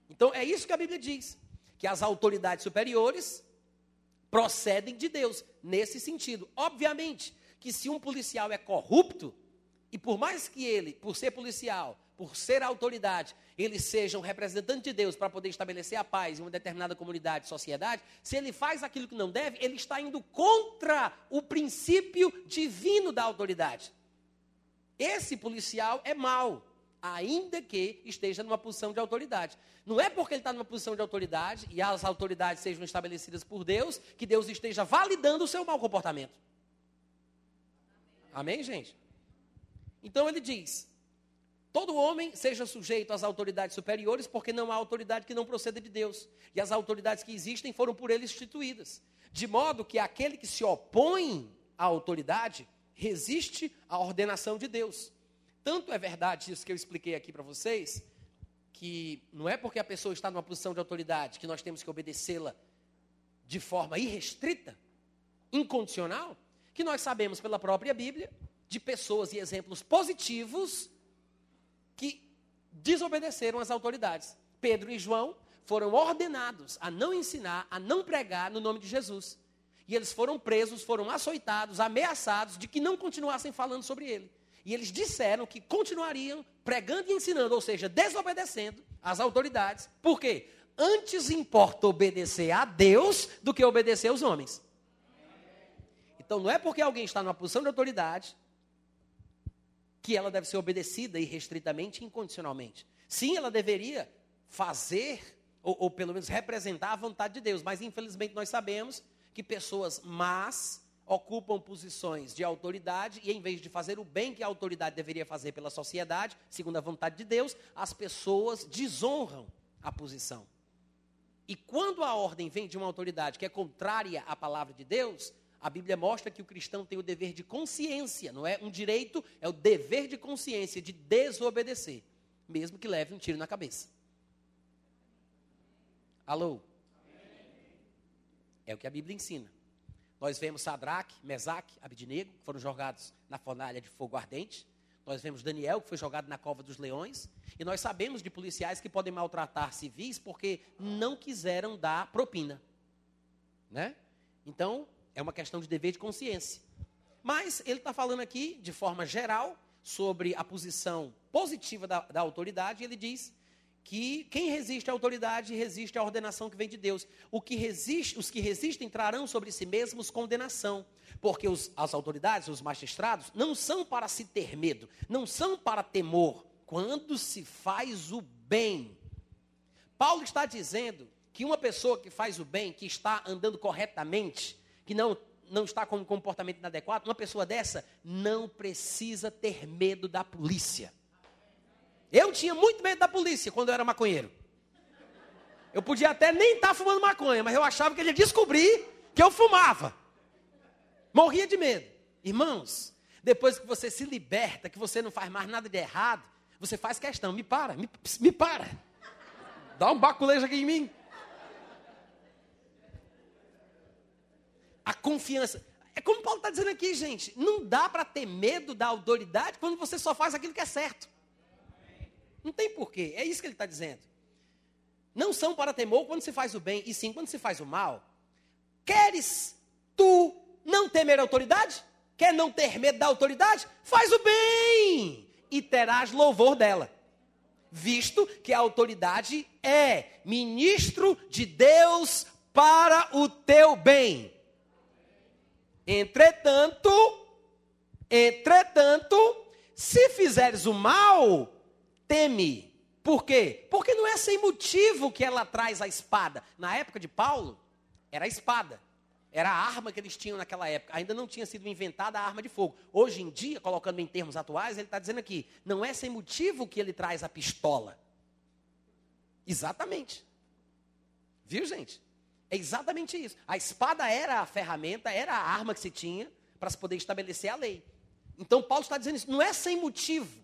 Então, é isso que a Bíblia diz: que as autoridades superiores procedem de Deus, nesse sentido. Obviamente que se um policial é corrupto, e por mais que ele, por ser policial, por ser autoridade, eles sejam representantes de Deus para poder estabelecer a paz em uma determinada comunidade, sociedade, se ele faz aquilo que não deve, ele está indo contra o princípio divino da autoridade. Esse policial é mau, ainda que esteja numa posição de autoridade. Não é porque ele está numa posição de autoridade e as autoridades sejam estabelecidas por Deus que Deus esteja validando o seu mau comportamento. Amém, gente? Então ele diz: Todo homem seja sujeito às autoridades superiores, porque não há autoridade que não proceda de Deus. E as autoridades que existem foram por ele instituídas. De modo que aquele que se opõe à autoridade resiste à ordenação de Deus. Tanto é verdade isso que eu expliquei aqui para vocês, que não é porque a pessoa está numa posição de autoridade que nós temos que obedecê-la de forma irrestrita, incondicional, que nós sabemos pela própria Bíblia de pessoas e exemplos positivos que desobedeceram às autoridades. Pedro e João foram ordenados a não ensinar, a não pregar no nome de Jesus. E eles foram presos, foram açoitados, ameaçados de que não continuassem falando sobre ele. E eles disseram que continuariam pregando e ensinando, ou seja, desobedecendo às autoridades. Por quê? Antes importa obedecer a Deus do que obedecer aos homens. Então não é porque alguém está numa posição de autoridade que ela deve ser obedecida irrestritamente e incondicionalmente. Sim, ela deveria fazer, ou, ou, pelo menos representar a vontade de Deus, mas infelizmente nós sabemos que pessoas más ocupam posições de autoridade e em vez de fazer o bem que a autoridade deveria fazer pela sociedade, segundo a vontade de Deus, as pessoas desonram a posição. E quando a ordem vem de uma autoridade que é contrária à palavra de Deus, a Bíblia mostra que o cristão tem o dever de consciência, não é um direito, é o dever de consciência de desobedecer, mesmo que leve um tiro na cabeça. Alô? É o que a Bíblia ensina. Nós vemos Sadraque, Mesaque, Abidnego, que foram jogados na fornalha de fogo ardente. Nós vemos Daniel, que foi jogado na cova dos leões. E nós sabemos de policiais que podem maltratar civis porque não quiseram dar propina. Né? Então, é uma questão de dever de consciência. Mas ele está falando aqui, de forma geral, sobre a posição positiva da, da autoridade. Ele diz que quem resiste à autoridade resiste à ordenação que vem de Deus. O que resiste, os que resistem trarão sobre si mesmos condenação, porque os, as autoridades, os magistrados, não são para se ter medo, não são para temor, quando se faz o bem. Paulo está dizendo que uma pessoa que faz o bem, que está andando corretamente, que não não está com um comportamento inadequado, uma pessoa dessa não precisa ter medo da polícia. Eu tinha muito medo da polícia quando eu era maconheiro. Eu podia até nem estar tá fumando maconha, mas eu achava que ele ia descobrir que eu fumava. Morria de medo. Irmãos, depois que você se liberta, que você não faz mais nada de errado, você faz questão, me para, me, me para. Dá um baculejo aqui em mim. A confiança. É como Paulo está dizendo aqui, gente. Não dá para ter medo da autoridade quando você só faz aquilo que é certo. Não tem porquê. É isso que ele está dizendo. Não são para temor quando se faz o bem, e sim quando se faz o mal. Queres tu não temer a autoridade? Quer não ter medo da autoridade? Faz o bem e terás louvor dela. Visto que a autoridade é ministro de Deus para o teu bem. Entretanto, entretanto, se fizeres o mal, teme. Por quê? Porque não é sem motivo que ela traz a espada. Na época de Paulo, era a espada. Era a arma que eles tinham naquela época. Ainda não tinha sido inventada a arma de fogo. Hoje em dia, colocando em termos atuais, ele está dizendo aqui: não é sem motivo que ele traz a pistola. Exatamente. Viu, gente? É exatamente isso. A espada era a ferramenta, era a arma que se tinha para se poder estabelecer a lei. Então, Paulo está dizendo isso. Não é sem motivo.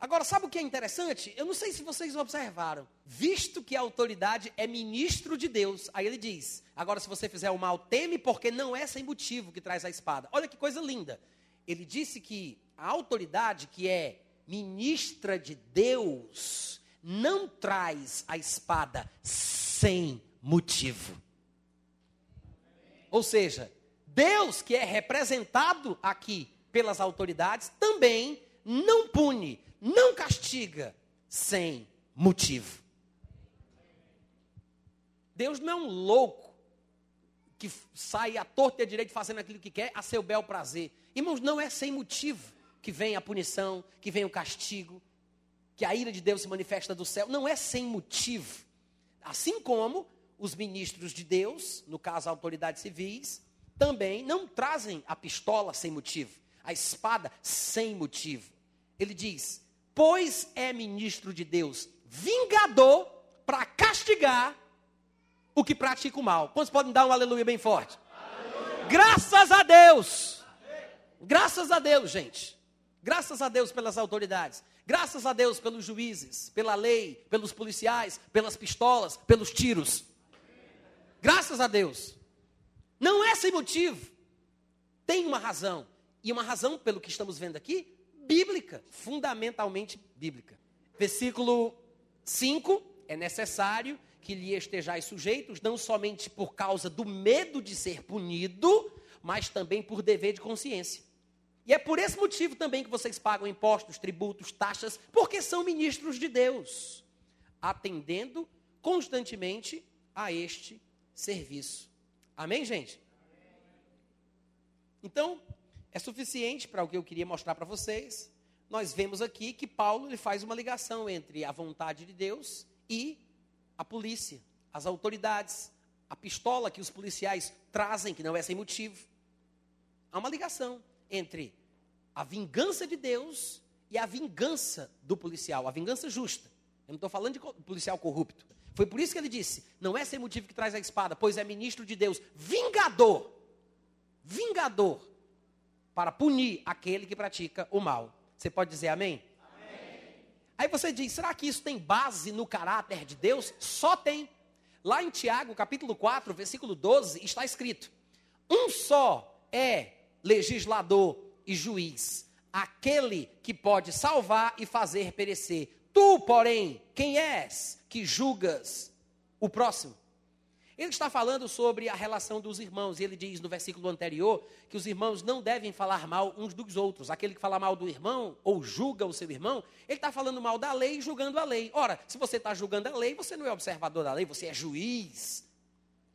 Agora, sabe o que é interessante? Eu não sei se vocês observaram. Visto que a autoridade é ministro de Deus, aí ele diz: agora, se você fizer o mal, teme, porque não é sem motivo que traz a espada. Olha que coisa linda. Ele disse que a autoridade, que é ministra de Deus, não traz a espada sem motivo. Ou seja, Deus, que é representado aqui pelas autoridades, também não pune, não castiga sem motivo. Deus não é um louco que sai à torta e à direita fazendo aquilo que quer a seu bel prazer. Irmãos, não é sem motivo que vem a punição, que vem o castigo, que a ira de Deus se manifesta do céu. Não é sem motivo. Assim como os ministros de Deus, no caso autoridades civis, também não trazem a pistola sem motivo, a espada sem motivo. Ele diz: pois é ministro de Deus, vingador para castigar o que pratica o mal. Quantos podem dar um aleluia bem forte? Aleluia. Graças a Deus! Graças a Deus, gente. Graças a Deus pelas autoridades. Graças a Deus pelos juízes, pela lei, pelos policiais, pelas pistolas, pelos tiros. Graças a Deus. Não é sem motivo. Tem uma razão. E uma razão, pelo que estamos vendo aqui, bíblica, fundamentalmente bíblica. Versículo 5: é necessário que lhe estejais sujeitos, não somente por causa do medo de ser punido, mas também por dever de consciência. E é por esse motivo também que vocês pagam impostos, tributos, taxas, porque são ministros de Deus, atendendo constantemente a este serviço. Amém, gente? Então, é suficiente para o que eu queria mostrar para vocês. Nós vemos aqui que Paulo ele faz uma ligação entre a vontade de Deus e a polícia, as autoridades, a pistola que os policiais trazem, que não é sem motivo. Há uma ligação entre a vingança de Deus e a vingança do policial, a vingança justa. Eu não estou falando de policial corrupto. Foi por isso que ele disse: não é sem motivo que traz a espada, pois é ministro de Deus, vingador. Vingador para punir aquele que pratica o mal. Você pode dizer amém? amém? Aí você diz: será que isso tem base no caráter de Deus? Só tem. Lá em Tiago, capítulo 4, versículo 12, está escrito: um só é legislador e juiz, aquele que pode salvar e fazer perecer. Tu, porém, quem és que julgas o próximo? Ele está falando sobre a relação dos irmãos, e ele diz no versículo anterior que os irmãos não devem falar mal uns dos outros. Aquele que fala mal do irmão ou julga o seu irmão, ele está falando mal da lei julgando a lei. Ora, se você está julgando a lei, você não é observador da lei, você é juiz.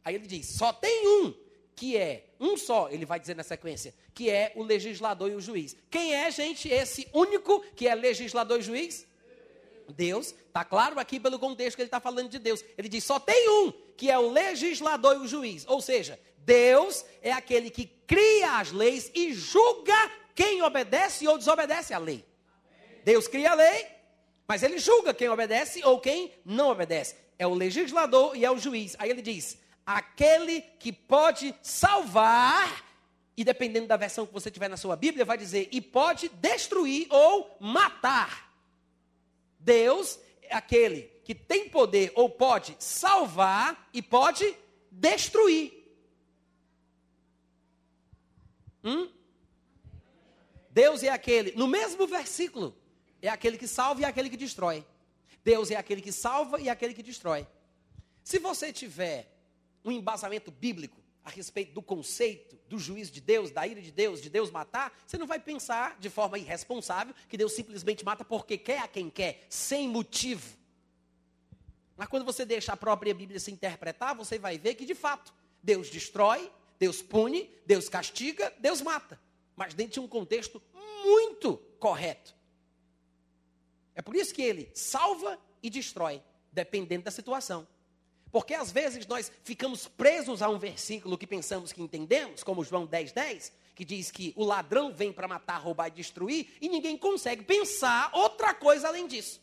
Aí ele diz: só tem um que é um só, ele vai dizer na sequência, que é o legislador e o juiz. Quem é, gente, esse único que é legislador e juiz? Deus, está claro aqui pelo contexto que ele está falando de Deus. Ele diz: só tem um, que é o legislador e o juiz. Ou seja, Deus é aquele que cria as leis e julga quem obedece ou desobedece à lei. Deus cria a lei, mas ele julga quem obedece ou quem não obedece. É o legislador e é o juiz. Aí ele diz: aquele que pode salvar, e dependendo da versão que você tiver na sua Bíblia, vai dizer, e pode destruir ou matar. Deus é aquele que tem poder ou pode salvar e pode destruir. Hum? Deus é aquele, no mesmo versículo, é aquele que salva e é aquele que destrói. Deus é aquele que salva e é aquele que destrói. Se você tiver um embasamento bíblico a respeito do conceito do juízo de Deus, da ira de Deus, de Deus matar, você não vai pensar de forma irresponsável que Deus simplesmente mata porque quer a quem quer, sem motivo. Mas quando você deixa a própria Bíblia se interpretar, você vai ver que de fato Deus destrói, Deus pune, Deus castiga, Deus mata. Mas dentro de um contexto muito correto. É por isso que ele salva e destrói, dependendo da situação. Porque às vezes nós ficamos presos a um versículo que pensamos que entendemos, como João 10, 10, que diz que o ladrão vem para matar, roubar e destruir, e ninguém consegue pensar outra coisa além disso.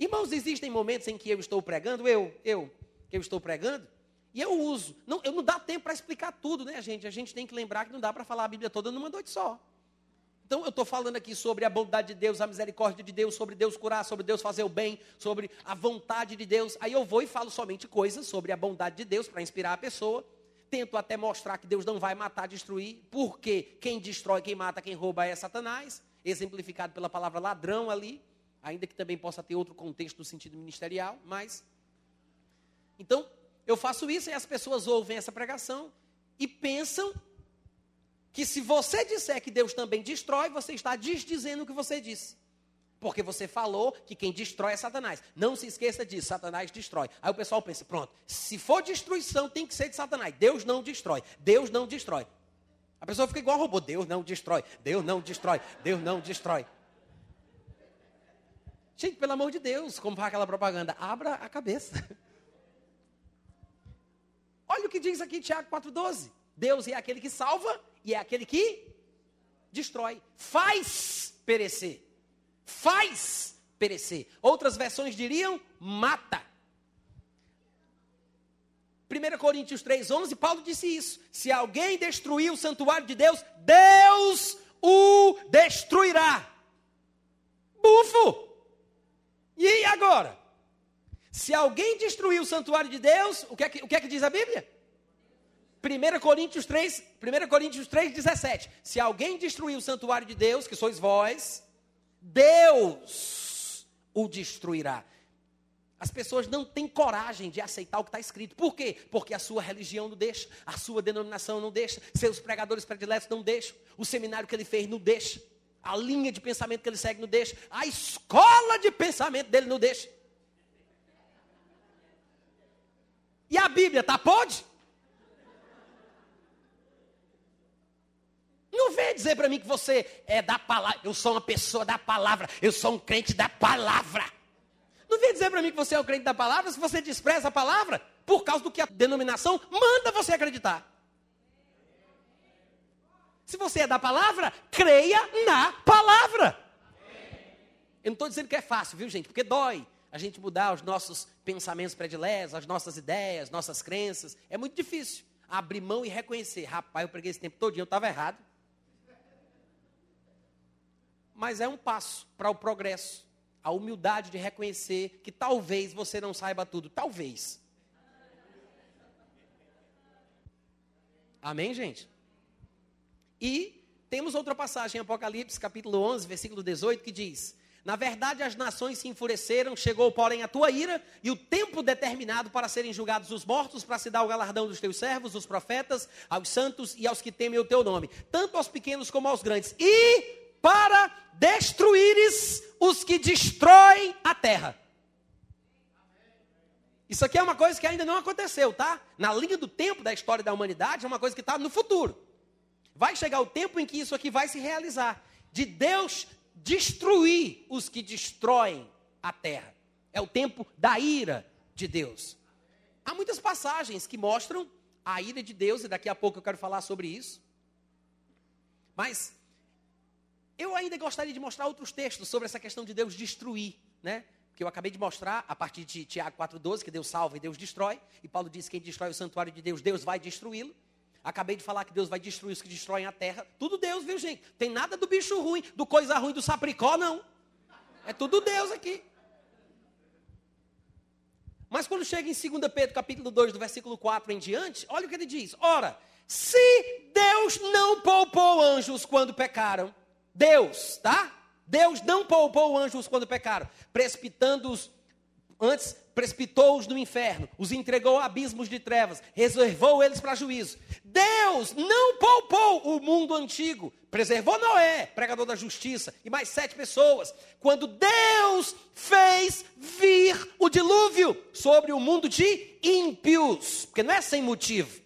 Irmãos, existem momentos em que eu estou pregando, eu, eu, eu estou pregando, e eu uso. Não, eu não dá tempo para explicar tudo, né, gente? A gente tem que lembrar que não dá para falar a Bíblia toda numa noite só. Então eu estou falando aqui sobre a bondade de Deus, a misericórdia de Deus, sobre Deus curar, sobre Deus fazer o bem, sobre a vontade de Deus. Aí eu vou e falo somente coisas sobre a bondade de Deus para inspirar a pessoa. Tento até mostrar que Deus não vai matar, destruir, porque quem destrói, quem mata, quem rouba é Satanás, exemplificado pela palavra ladrão ali, ainda que também possa ter outro contexto no sentido ministerial, mas. Então, eu faço isso e as pessoas ouvem essa pregação e pensam que se você disser que Deus também destrói, você está desdizendo o que você disse. Porque você falou que quem destrói é Satanás. Não se esqueça disso, Satanás destrói. Aí o pessoal pensa, pronto, se for destruição, tem que ser de Satanás. Deus não destrói. Deus não destrói. A pessoa fica igual a robô. Deus não destrói. Deus não destrói. Deus não destrói. Gente, pelo amor de Deus, como faz aquela propaganda, abra a cabeça. Olha o que diz aqui Tiago 4,12. Deus é aquele que salva e é aquele que destrói, faz perecer. Faz perecer. Outras versões diriam mata. 1 Coríntios 3,11, Paulo disse isso. Se alguém destruir o santuário de Deus, Deus o destruirá. Bufo! E agora? Se alguém destruir o santuário de Deus, o que é que, o que, é que diz a Bíblia? 1 Coríntios 3, 1 Coríntios 3, 17. Se alguém destruir o santuário de Deus, que sois vós, Deus o destruirá. As pessoas não têm coragem de aceitar o que está escrito. Por quê? Porque a sua religião não deixa, a sua denominação não deixa, seus pregadores prediletos não deixam, o seminário que ele fez não deixa, a linha de pensamento que ele segue não deixa, a escola de pensamento dele não deixa. E a Bíblia, tá? Pode? Não vem dizer para mim que você é da palavra. Eu sou uma pessoa da palavra. Eu sou um crente da palavra. Não vem dizer para mim que você é um crente da palavra se você despreza a palavra por causa do que a denominação manda você acreditar. Se você é da palavra, creia na palavra. Eu não estou dizendo que é fácil, viu, gente? Porque dói a gente mudar os nossos pensamentos prediletos, as nossas ideias, nossas crenças. É muito difícil abrir mão e reconhecer. Rapaz, eu preguei esse tempo todo, eu estava errado mas é um passo para o progresso. A humildade de reconhecer que talvez você não saiba tudo. Talvez. Amém, gente? E temos outra passagem em Apocalipse, capítulo 11, versículo 18, que diz: Na verdade, as nações se enfureceram, chegou, porém, a tua ira e o tempo determinado para serem julgados os mortos, para se dar o galardão dos teus servos, os profetas, aos santos e aos que temem o teu nome, tanto aos pequenos como aos grandes, e para destruíres os que destroem a terra. Isso aqui é uma coisa que ainda não aconteceu, tá? Na linha do tempo da história da humanidade, é uma coisa que está no futuro. Vai chegar o tempo em que isso aqui vai se realizar de Deus destruir os que destroem a terra. É o tempo da ira de Deus. Há muitas passagens que mostram a ira de Deus, e daqui a pouco eu quero falar sobre isso. Mas eu ainda gostaria de mostrar outros textos sobre essa questão de Deus destruir, né? que eu acabei de mostrar a partir de Tiago 4,12, que Deus salva e Deus destrói. E Paulo diz que quem destrói o santuário de Deus, Deus vai destruí-lo. Acabei de falar que Deus vai destruir os que destroem a terra. Tudo Deus, viu, gente? Tem nada do bicho ruim, do coisa ruim do sapricó, não. É tudo Deus aqui. Mas quando chega em 2 Pedro, capítulo 2, do versículo 4 em diante, olha o que ele diz. Ora, se Deus não poupou anjos quando pecaram, Deus, tá? Deus não poupou anjos quando pecaram, precipitando-os, antes precipitou-os no inferno, os entregou a abismos de trevas, reservou eles para juízo. Deus não poupou o mundo antigo, preservou Noé, pregador da justiça, e mais sete pessoas, quando Deus fez vir o dilúvio sobre o mundo de ímpios, porque não é sem motivo.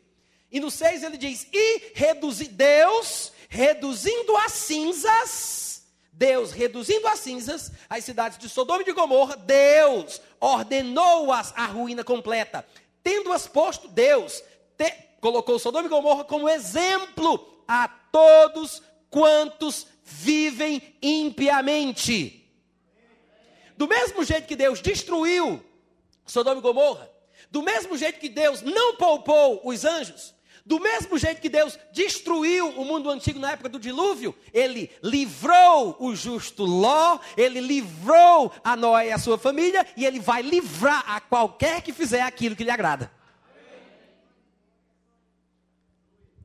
E no 6 ele diz: E reduzi, Deus, reduzindo as cinzas, Deus, reduzindo a cinzas as cidades de Sodoma e de Gomorra, Deus ordenou-as à ruína completa. Tendo-as posto, Deus te, colocou Sodoma e Gomorra como exemplo a todos quantos vivem impiamente. Do mesmo jeito que Deus destruiu Sodoma e Gomorra, do mesmo jeito que Deus não poupou os anjos, do mesmo jeito que Deus destruiu o mundo antigo na época do dilúvio, ele livrou o justo Ló, ele livrou a Noé e a sua família, e ele vai livrar a qualquer que fizer aquilo que lhe agrada.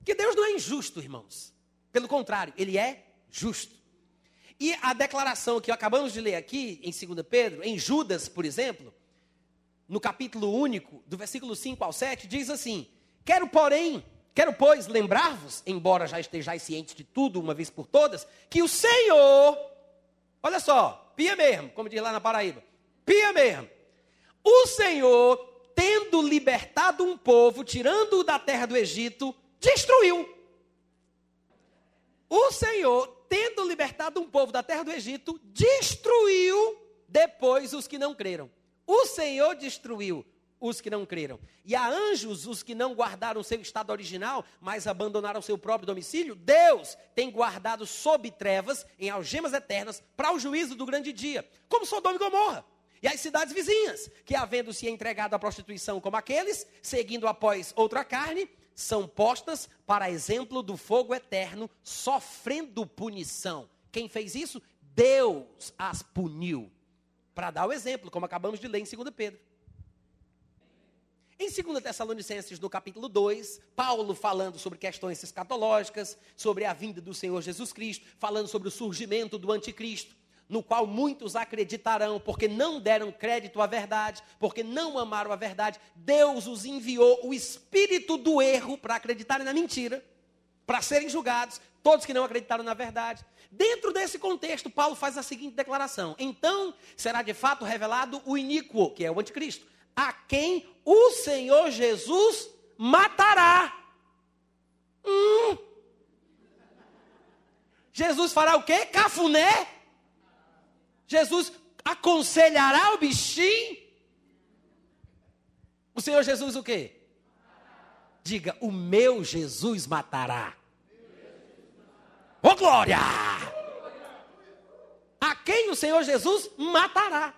Que Deus não é injusto, irmãos. Pelo contrário, ele é justo. E a declaração que acabamos de ler aqui em 2 Pedro, em Judas, por exemplo, no capítulo único, do versículo 5 ao 7, diz assim: Quero, porém, quero, pois, lembrar-vos, embora já estejais cientes de tudo uma vez por todas, que o Senhor, olha só, pia mesmo, como diz lá na Paraíba, pia mesmo. O Senhor, tendo libertado um povo, tirando-o da terra do Egito, destruiu. O Senhor, tendo libertado um povo da terra do Egito, destruiu depois os que não creram. O Senhor destruiu os que não creram. E a anjos, os que não guardaram seu estado original, mas abandonaram seu próprio domicílio, Deus tem guardado sob trevas, em algemas eternas, para o juízo do grande dia, como Sodoma e Gomorra. E as cidades vizinhas, que havendo se entregado à prostituição como aqueles, seguindo após outra carne, são postas para exemplo do fogo eterno, sofrendo punição. Quem fez isso? Deus as puniu. Para dar o exemplo, como acabamos de ler em 2 Pedro. Em 2 Tessalonicenses, no capítulo 2, Paulo falando sobre questões escatológicas, sobre a vinda do Senhor Jesus Cristo, falando sobre o surgimento do anticristo, no qual muitos acreditarão, porque não deram crédito à verdade, porque não amaram a verdade. Deus os enviou o espírito do erro para acreditarem na mentira, para serem julgados, todos que não acreditaram na verdade. Dentro desse contexto, Paulo faz a seguinte declaração: Então será de fato revelado o iníquo, que é o anticristo a quem o Senhor Jesus matará. Hum. Jesus fará o quê? Cafuné? Jesus aconselhará o bichinho? O Senhor Jesus o quê? Diga, o meu Jesus matará. Ô oh, glória! A quem o Senhor Jesus matará.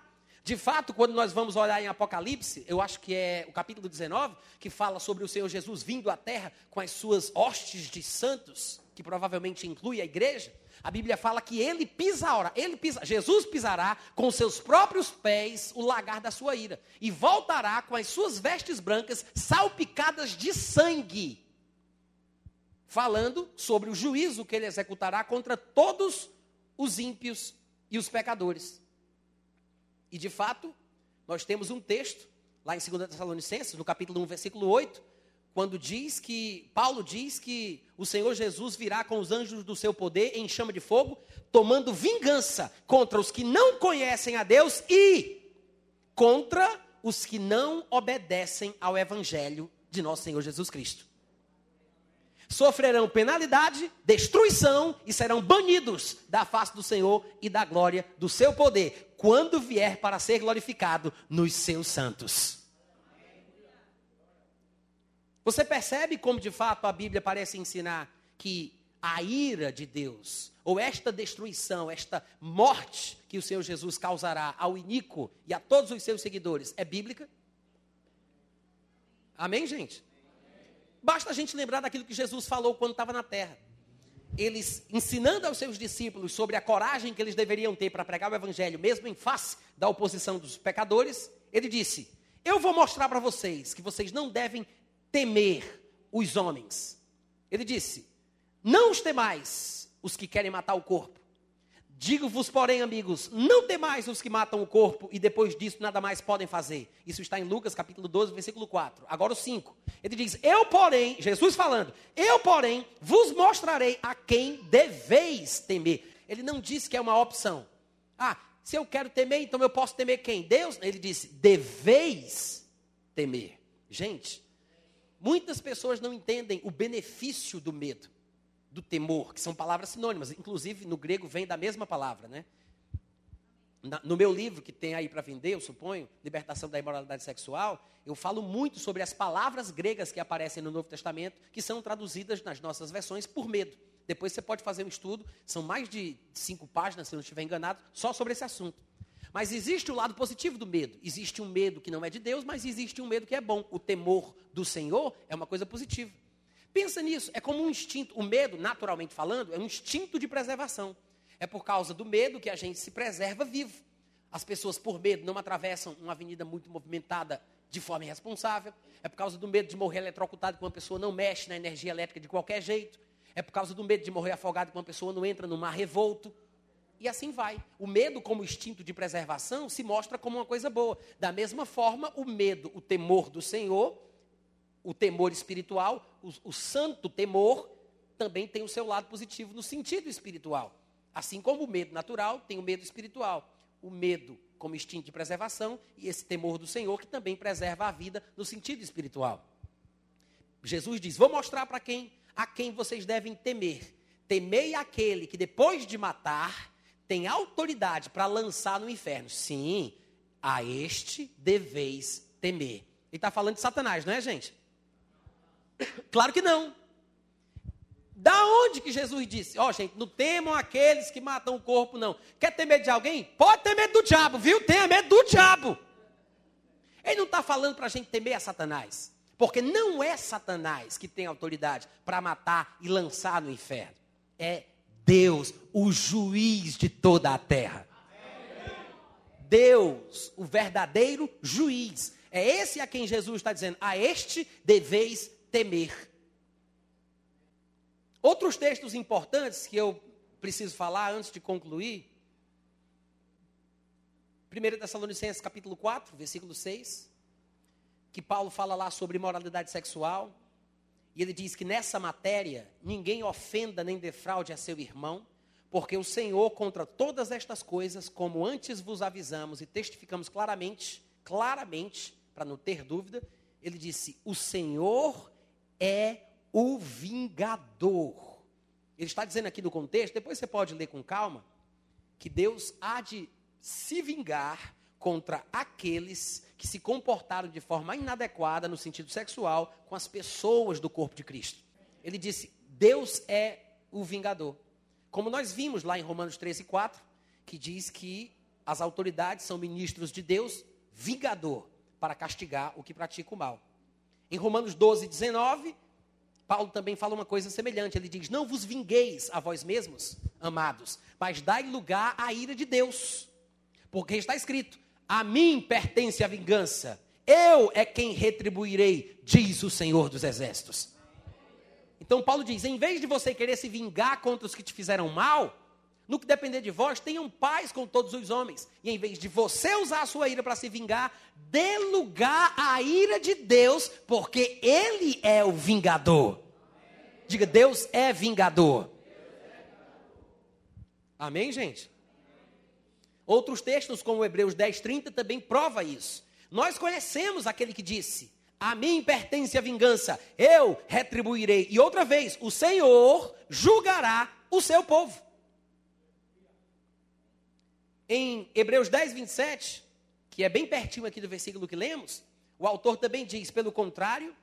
De fato, quando nós vamos olhar em Apocalipse, eu acho que é o capítulo 19, que fala sobre o Senhor Jesus vindo à terra com as suas hostes de santos, que provavelmente inclui a igreja. A Bíblia fala que ele pisará, ele pisa, Jesus pisará com seus próprios pés o lagar da sua ira e voltará com as suas vestes brancas salpicadas de sangue. falando sobre o juízo que ele executará contra todos os ímpios e os pecadores. E de fato, nós temos um texto lá em 2 Tessalonicenses, no capítulo 1, versículo 8, quando diz que Paulo diz que o Senhor Jesus virá com os anjos do seu poder em chama de fogo, tomando vingança contra os que não conhecem a Deus e contra os que não obedecem ao evangelho de nosso Senhor Jesus Cristo. Sofrerão penalidade, destruição e serão banidos da face do Senhor e da glória do seu poder, quando vier para ser glorificado nos seus santos. Você percebe como de fato a Bíblia parece ensinar que a ira de Deus, ou esta destruição, esta morte que o Senhor Jesus causará ao iníquo e a todos os seus seguidores, é bíblica? Amém, gente? Basta a gente lembrar daquilo que Jesus falou quando estava na terra. Eles ensinando aos seus discípulos sobre a coragem que eles deveriam ter para pregar o evangelho, mesmo em face da oposição dos pecadores, ele disse: Eu vou mostrar para vocês que vocês não devem temer os homens. Ele disse: Não os temais os que querem matar o corpo, Digo-vos, porém, amigos, não temais os que matam o corpo e depois disso nada mais podem fazer. Isso está em Lucas capítulo 12, versículo 4. Agora o 5. Ele diz: Eu, porém, Jesus falando, eu, porém, vos mostrarei a quem deveis temer. Ele não disse que é uma opção. Ah, se eu quero temer, então eu posso temer quem? Deus? Ele disse: deveis temer. Gente, muitas pessoas não entendem o benefício do medo do temor, que são palavras sinônimas, inclusive no grego vem da mesma palavra, né? no meu livro, que tem aí para vender, eu suponho, Libertação da Imoralidade Sexual, eu falo muito sobre as palavras gregas que aparecem no Novo Testamento, que são traduzidas nas nossas versões por medo. Depois você pode fazer um estudo, são mais de cinco páginas, se eu não estiver enganado, só sobre esse assunto. Mas existe o lado positivo do medo. Existe um medo que não é de Deus, mas existe um medo que é bom. O temor do Senhor é uma coisa positiva. Pensa nisso, é como um instinto. O medo, naturalmente falando, é um instinto de preservação. É por causa do medo que a gente se preserva vivo. As pessoas, por medo, não atravessam uma avenida muito movimentada de forma irresponsável. É por causa do medo de morrer eletrocutado quando uma pessoa não mexe na energia elétrica de qualquer jeito. É por causa do medo de morrer afogado quando uma pessoa não entra no mar revolto. E assim vai. O medo, como instinto de preservação, se mostra como uma coisa boa. Da mesma forma, o medo, o temor do Senhor, o temor espiritual, o, o santo temor, também tem o seu lado positivo no sentido espiritual. Assim como o medo natural tem o medo espiritual. O medo como instinto de preservação e esse temor do Senhor que também preserva a vida no sentido espiritual. Jesus diz: Vou mostrar para quem a quem vocês devem temer. Temei aquele que depois de matar tem autoridade para lançar no inferno. Sim, a este deveis temer. Ele está falando de Satanás, não é, gente? Claro que não. Da onde que Jesus disse? Ó, oh, gente, não temam aqueles que matam o corpo, não. Quer ter medo de alguém? Pode ter medo do diabo, viu? Tenha medo do diabo. Ele não está falando para a gente temer a Satanás. Porque não é Satanás que tem autoridade para matar e lançar no inferno. É Deus, o juiz de toda a terra. Deus, o verdadeiro juiz. É esse a quem Jesus está dizendo: a este deveis temer. Outros textos importantes que eu preciso falar antes de concluir. 1 Tessalonicenses capítulo 4, versículo 6, que Paulo fala lá sobre moralidade sexual, e ele diz que nessa matéria ninguém ofenda nem defraude a seu irmão, porque o Senhor contra todas estas coisas, como antes vos avisamos e testificamos claramente, claramente, para não ter dúvida, ele disse: "O Senhor é o vingador. Ele está dizendo aqui no contexto, depois você pode ler com calma, que Deus há de se vingar contra aqueles que se comportaram de forma inadequada no sentido sexual com as pessoas do corpo de Cristo. Ele disse: Deus é o vingador. Como nós vimos lá em Romanos 13, 4, que diz que as autoridades são ministros de Deus, vingador, para castigar o que pratica o mal. Em Romanos 12, 19, Paulo também fala uma coisa semelhante. Ele diz: Não vos vingueis a vós mesmos, amados, mas dai lugar à ira de Deus. Porque está escrito: A mim pertence a vingança, eu é quem retribuirei, diz o Senhor dos Exércitos. Então Paulo diz: em vez de você querer se vingar contra os que te fizeram mal, no que depender de vós, tenham paz com todos os homens. E em vez de você usar a sua ira para se vingar, dê lugar à ira de Deus, porque Ele é o vingador. Diga, Deus é vingador. Amém, gente? Outros textos, como Hebreus 10, 30, também prova isso. Nós conhecemos aquele que disse: A mim pertence a vingança, eu retribuirei. E outra vez, o Senhor julgará o seu povo. Em Hebreus 10, 27, que é bem pertinho aqui do versículo que lemos, o autor também diz: pelo contrário,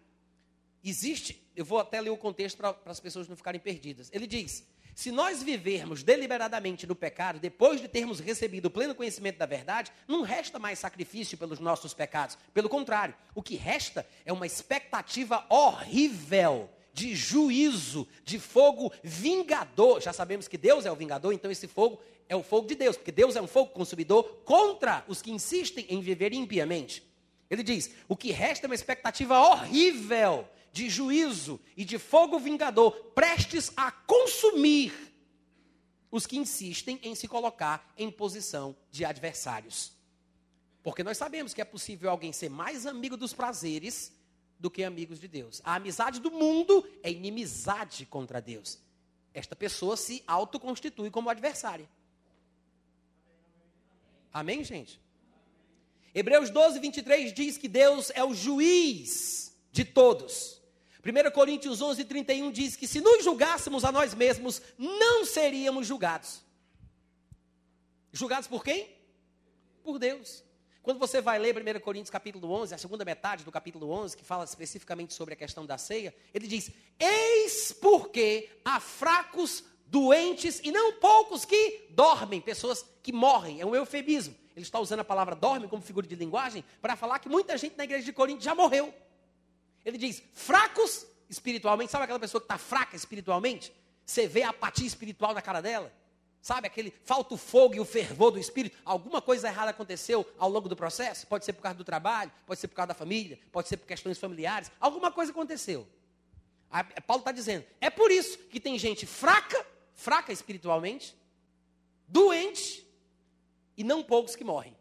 existe. Eu vou até ler o contexto para as pessoas não ficarem perdidas. Ele diz: se nós vivermos deliberadamente no pecado, depois de termos recebido o pleno conhecimento da verdade, não resta mais sacrifício pelos nossos pecados. Pelo contrário, o que resta é uma expectativa horrível de juízo, de fogo vingador. Já sabemos que Deus é o vingador, então esse fogo é o fogo de Deus, porque Deus é um fogo consumidor contra os que insistem em viver impiamente. Ele diz: o que resta é uma expectativa horrível de juízo e de fogo vingador, prestes a consumir os que insistem em se colocar em posição de adversários. Porque nós sabemos que é possível alguém ser mais amigo dos prazeres do que amigos de Deus. A amizade do mundo é inimizade contra Deus. Esta pessoa se autoconstitui como adversária. Amém, gente? Hebreus 12, 23 diz que Deus é o juiz de todos. 1 Coríntios 11, 31 diz que se nos julgássemos a nós mesmos, não seríamos julgados. Julgados por quem? Por Deus. Quando você vai ler 1 Coríntios capítulo 11, a segunda metade do capítulo 11, que fala especificamente sobre a questão da ceia, ele diz: Eis porque há fracos doentes e não poucos que dormem, pessoas que morrem, é um eufemismo. Ele está usando a palavra dorme como figura de linguagem para falar que muita gente na igreja de Corinto já morreu. Ele diz: fracos espiritualmente, sabe aquela pessoa que está fraca espiritualmente? Você vê a apatia espiritual na cara dela? Sabe aquele falta o fogo e o fervor do espírito? Alguma coisa errada aconteceu ao longo do processo? Pode ser por causa do trabalho, pode ser por causa da família, pode ser por questões familiares. Alguma coisa aconteceu. Paulo está dizendo: é por isso que tem gente fraca fraca espiritualmente, doente e não poucos que morrem.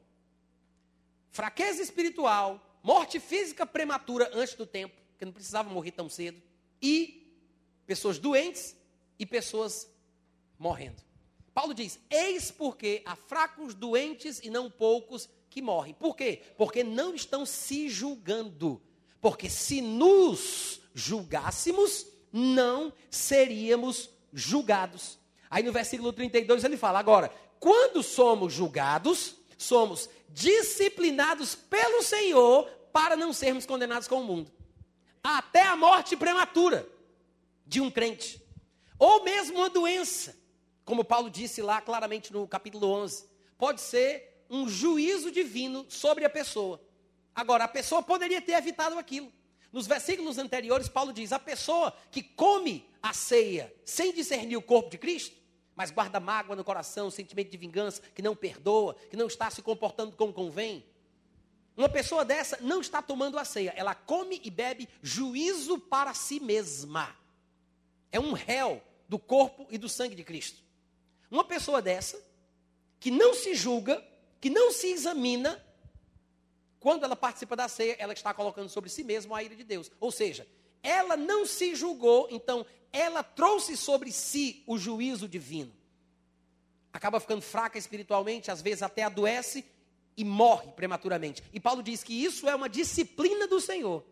Fraqueza espiritual, morte física prematura antes do tempo, que não precisava morrer tão cedo, e pessoas doentes e pessoas morrendo. Paulo diz: Eis porque há fracos, doentes e não poucos que morrem. Por quê? Porque não estão se julgando. Porque se nos julgássemos, não seríamos julgados. Aí no versículo 32 ele fala: agora, quando somos julgados, somos disciplinados pelo Senhor para não sermos condenados com o mundo. Até a morte prematura de um crente. Ou mesmo uma doença, como Paulo disse lá claramente no capítulo 11, pode ser um juízo divino sobre a pessoa. Agora, a pessoa poderia ter evitado aquilo. Nos versículos anteriores, Paulo diz: a pessoa que come a ceia sem discernir o corpo de Cristo, mas guarda mágoa no coração, sentimento de vingança, que não perdoa, que não está se comportando como convém. Uma pessoa dessa não está tomando a ceia, ela come e bebe juízo para si mesma. É um réu do corpo e do sangue de Cristo. Uma pessoa dessa, que não se julga, que não se examina, quando ela participa da ceia, ela está colocando sobre si mesma a ira de Deus. Ou seja, ela não se julgou, então ela trouxe sobre si o juízo divino. Acaba ficando fraca espiritualmente, às vezes até adoece e morre prematuramente. E Paulo diz que isso é uma disciplina do Senhor,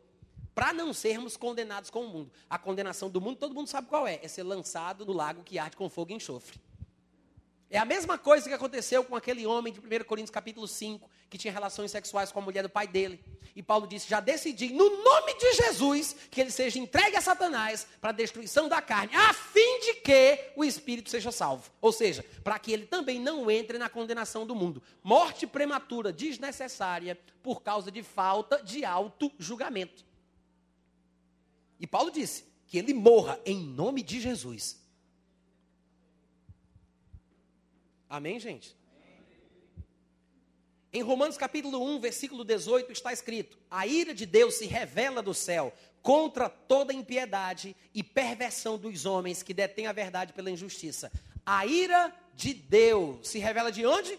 para não sermos condenados com o mundo. A condenação do mundo, todo mundo sabe qual é: é ser lançado no lago que arde com fogo e enxofre. É a mesma coisa que aconteceu com aquele homem de 1 Coríntios capítulo 5, que tinha relações sexuais com a mulher do pai dele. E Paulo disse: Já decidi, no nome de Jesus, que ele seja entregue a Satanás para a destruição da carne, a fim de que o espírito seja salvo. Ou seja, para que ele também não entre na condenação do mundo. Morte prematura, desnecessária, por causa de falta de auto-julgamento. E Paulo disse que ele morra em nome de Jesus. Amém, gente? Em Romanos capítulo 1, versículo 18, está escrito: A ira de Deus se revela do céu contra toda impiedade e perversão dos homens que detêm a verdade pela injustiça. A ira de Deus se revela de onde?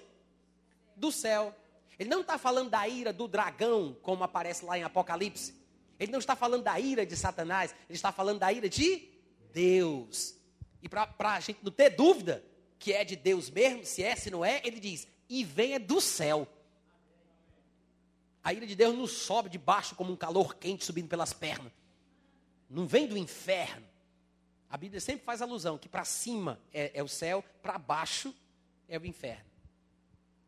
Do céu. Ele não está falando da ira do dragão, como aparece lá em Apocalipse. Ele não está falando da ira de Satanás. Ele está falando da ira de Deus. E para a gente não ter dúvida que é de Deus mesmo, se é, se não é, ele diz: e venha do céu. A ira de Deus não sobe de baixo como um calor quente subindo pelas pernas. Não vem do inferno. A Bíblia sempre faz alusão que para cima é, é o céu, para baixo é o inferno.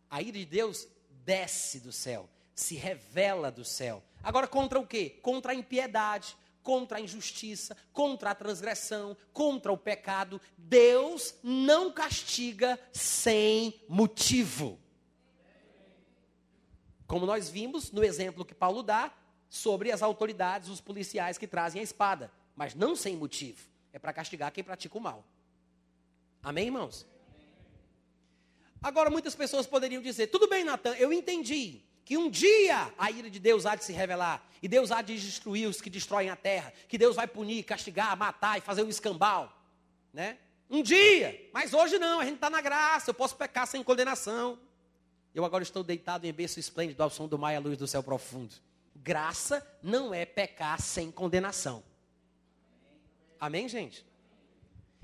A ira de Deus desce do céu, se revela do céu. Agora, contra o quê? Contra a impiedade, contra a injustiça, contra a transgressão, contra o pecado. Deus não castiga sem motivo. Como nós vimos no exemplo que Paulo dá sobre as autoridades, os policiais que trazem a espada, mas não sem motivo. É para castigar quem pratica o mal. Amém, irmãos? Agora, muitas pessoas poderiam dizer: tudo bem, Natan, eu entendi que um dia a ira de Deus há de se revelar, e Deus há de destruir os que destroem a terra, que Deus vai punir, castigar, matar e fazer um escambau, né? Um dia, mas hoje não, a gente está na graça, eu posso pecar sem condenação. Eu agora estou deitado em berço esplêndido ao som do mar e à luz do céu profundo. Graça não é pecar sem condenação. Amém, gente?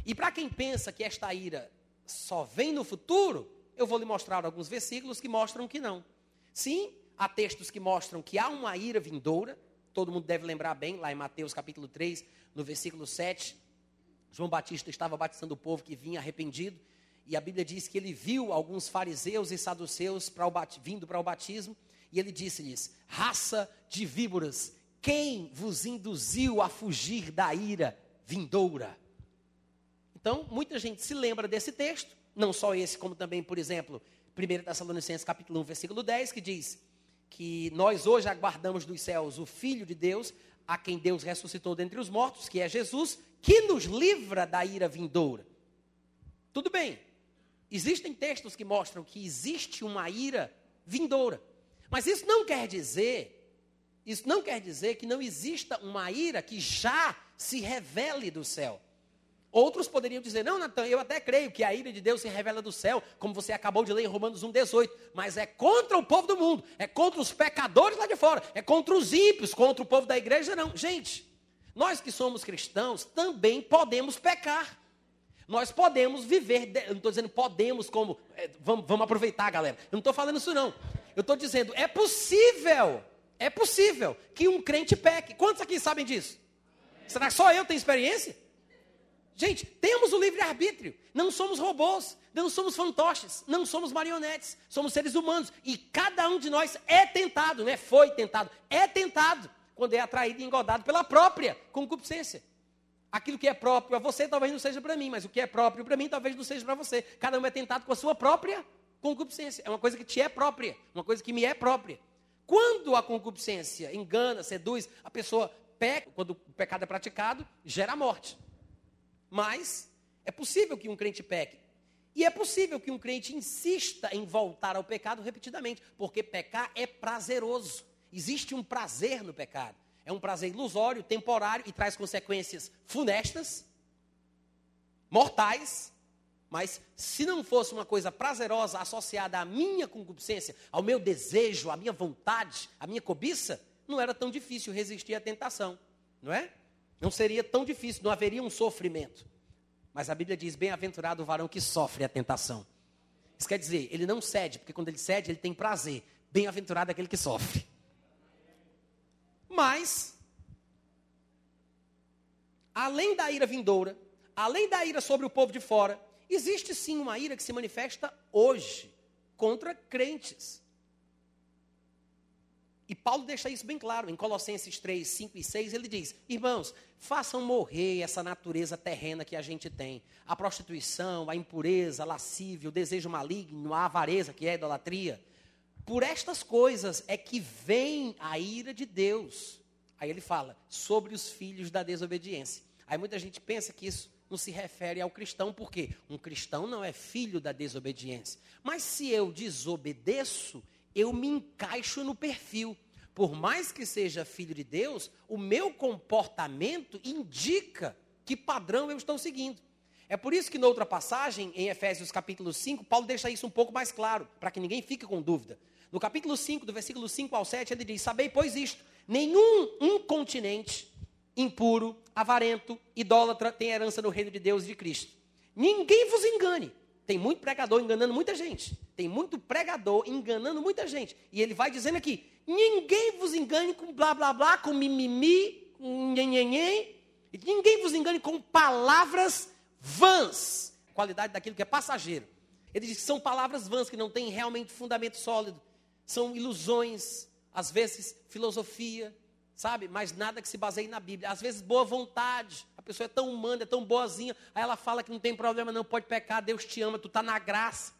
E para quem pensa que esta ira só vem no futuro, eu vou lhe mostrar alguns versículos que mostram que não. Sim, há textos que mostram que há uma ira vindoura, todo mundo deve lembrar bem, lá em Mateus capítulo 3, no versículo 7, João Batista estava batizando o povo que vinha arrependido, e a Bíblia diz que ele viu alguns fariseus e saduceus vindo para o batismo, e ele disse-lhes: Raça de víboras, quem vos induziu a fugir da ira vindoura? Então, muita gente se lembra desse texto, não só esse, como também, por exemplo, 1 Tessalonicenses capítulo 1, versículo 10, que diz que nós hoje aguardamos dos céus o Filho de Deus, a quem Deus ressuscitou dentre os mortos, que é Jesus, que nos livra da ira vindoura. Tudo bem, Existem textos que mostram que existe uma ira vindoura. Mas isso não quer dizer, isso não quer dizer que não exista uma ira que já se revele do céu. Outros poderiam dizer, não, Natan, eu até creio que a ira de Deus se revela do céu, como você acabou de ler em Romanos 1,18, mas é contra o povo do mundo, é contra os pecadores lá de fora, é contra os ímpios, contra o povo da igreja, não. Gente, nós que somos cristãos também podemos pecar. Nós podemos viver, eu não estou dizendo podemos como, é, vamos, vamos aproveitar, galera. Eu não estou falando isso não. Eu estou dizendo, é possível, é possível que um crente peque. Quantos aqui sabem disso? Será que só eu tenho experiência? Gente, temos o livre-arbítrio. Não somos robôs, não somos fantoches, não somos marionetes, somos seres humanos. E cada um de nós é tentado, não é foi tentado, é tentado quando é atraído e engodado pela própria concupiscência. Aquilo que é próprio a você talvez não seja para mim, mas o que é próprio para mim talvez não seja para você. Cada um é tentado com a sua própria concupiscência. É uma coisa que te é própria, uma coisa que me é própria. Quando a concupiscência engana, seduz, a pessoa peca, quando o pecado é praticado, gera morte. Mas é possível que um crente peque. E é possível que um crente insista em voltar ao pecado repetidamente, porque pecar é prazeroso. Existe um prazer no pecado. É um prazer ilusório, temporário e traz consequências funestas, mortais. Mas se não fosse uma coisa prazerosa associada à minha concupiscência, ao meu desejo, à minha vontade, à minha cobiça, não era tão difícil resistir à tentação, não é? Não seria tão difícil, não haveria um sofrimento. Mas a Bíblia diz: bem-aventurado o varão que sofre a tentação. Isso quer dizer, ele não cede, porque quando ele cede, ele tem prazer. Bem-aventurado aquele que sofre. Mas, além da ira vindoura, além da ira sobre o povo de fora, existe sim uma ira que se manifesta hoje contra crentes. E Paulo deixa isso bem claro. Em Colossenses 3, 5 e 6, ele diz: Irmãos, façam morrer essa natureza terrena que a gente tem. A prostituição, a impureza, a lascívia, o desejo maligno, a avareza, que é a idolatria. Por estas coisas é que vem a ira de Deus. Aí ele fala sobre os filhos da desobediência. Aí muita gente pensa que isso não se refere ao cristão, porque um cristão não é filho da desobediência. Mas se eu desobedeço, eu me encaixo no perfil. Por mais que seja filho de Deus, o meu comportamento indica que padrão eu estou seguindo. É por isso que, na outra passagem, em Efésios capítulo 5, Paulo deixa isso um pouco mais claro, para que ninguém fique com dúvida. No capítulo 5, do versículo 5 ao 7, ele diz: Sabei, pois isto, nenhum incontinente, impuro, avarento, idólatra tem herança no reino de Deus e de Cristo. Ninguém vos engane. Tem muito pregador enganando muita gente. Tem muito pregador enganando muita gente. E ele vai dizendo aqui: ninguém vos engane com blá blá blá, com mimimi, com nhenhenhen. Ninguém vos engane com palavras vãs. Qualidade daquilo que é passageiro. Ele diz que são palavras vãs que não têm realmente fundamento sólido. São ilusões, às vezes filosofia, sabe? Mas nada que se baseie na Bíblia. Às vezes, boa vontade. A pessoa é tão humana, é tão boazinha. Aí ela fala que não tem problema, não pode pecar, Deus te ama, tu está na graça.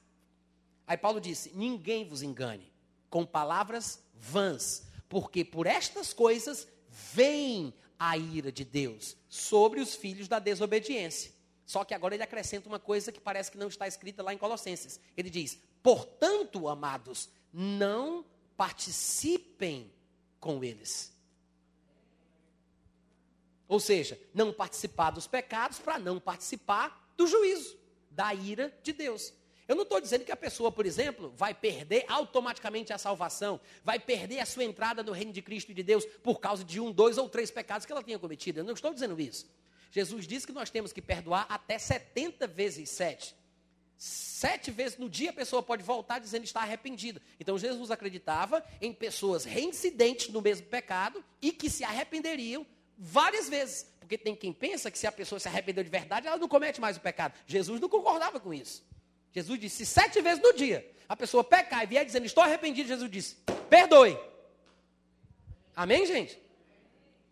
Aí Paulo disse: ninguém vos engane com palavras vãs, porque por estas coisas vem a ira de Deus sobre os filhos da desobediência. Só que agora ele acrescenta uma coisa que parece que não está escrita lá em Colossenses. Ele diz: portanto, amados, não participem com eles. Ou seja, não participar dos pecados para não participar do juízo, da ira de Deus. Eu não estou dizendo que a pessoa, por exemplo, vai perder automaticamente a salvação, vai perder a sua entrada no reino de Cristo e de Deus por causa de um, dois ou três pecados que ela tenha cometido. Eu não estou dizendo isso. Jesus disse que nós temos que perdoar até 70 vezes 7. Sete vezes no dia a pessoa pode voltar dizendo está arrependida. Então Jesus acreditava em pessoas reincidentes no mesmo pecado e que se arrependeriam várias vezes. Porque tem quem pensa que se a pessoa se arrependeu de verdade, ela não comete mais o pecado. Jesus não concordava com isso. Jesus disse sete vezes no dia. A pessoa pecar e vier dizendo, estou arrependido, Jesus disse, perdoe. Amém, gente?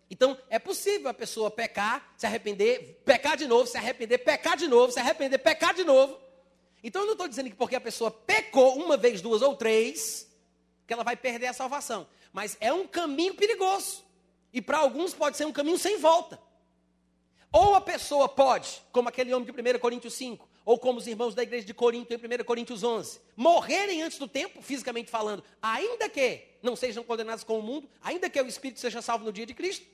Então, é possível a pessoa pecar, se arrepender, pecar de novo, se arrepender, pecar de novo, se arrepender, pecar de novo. Então, eu não estou dizendo que porque a pessoa pecou uma vez, duas ou três, que ela vai perder a salvação. Mas é um caminho perigoso. E para alguns pode ser um caminho sem volta. Ou a pessoa pode, como aquele homem de 1 Coríntios 5, ou como os irmãos da igreja de Corinto em 1 Coríntios 11, morrerem antes do tempo, fisicamente falando, ainda que não sejam condenados com o mundo, ainda que o espírito seja salvo no dia de Cristo,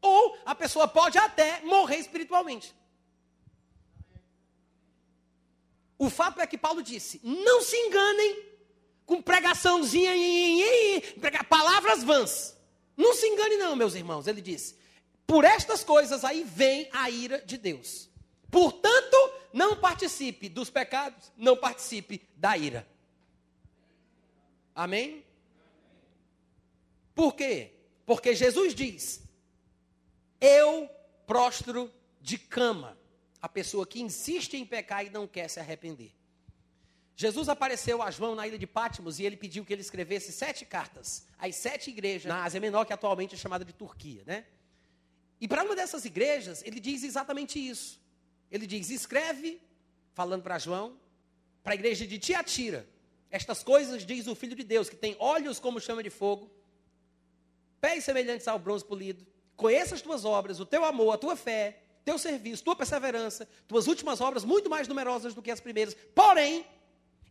ou a pessoa pode até morrer espiritualmente. O fato é que Paulo disse: não se enganem com pregaçãozinha, palavras vãs. Não se engane, não, meus irmãos. Ele disse: por estas coisas aí vem a ira de Deus. Portanto, não participe dos pecados, não participe da ira. Amém? Por quê? Porque Jesus diz: Eu prostro de cama a pessoa que insiste em pecar e não quer se arrepender. Jesus apareceu a João na ilha de Patmos e ele pediu que ele escrevesse sete cartas às sete igrejas na Ásia Menor, que atualmente é chamada de Turquia, né? E para uma dessas igrejas, ele diz exatamente isso. Ele diz: escreve, falando para João, para a igreja de Tiatira, estas coisas diz o Filho de Deus, que tem olhos como chama de fogo, pés semelhantes ao bronze polido, conheça as tuas obras, o teu amor, a tua fé, teu serviço, tua perseverança, tuas últimas obras muito mais numerosas do que as primeiras. Porém,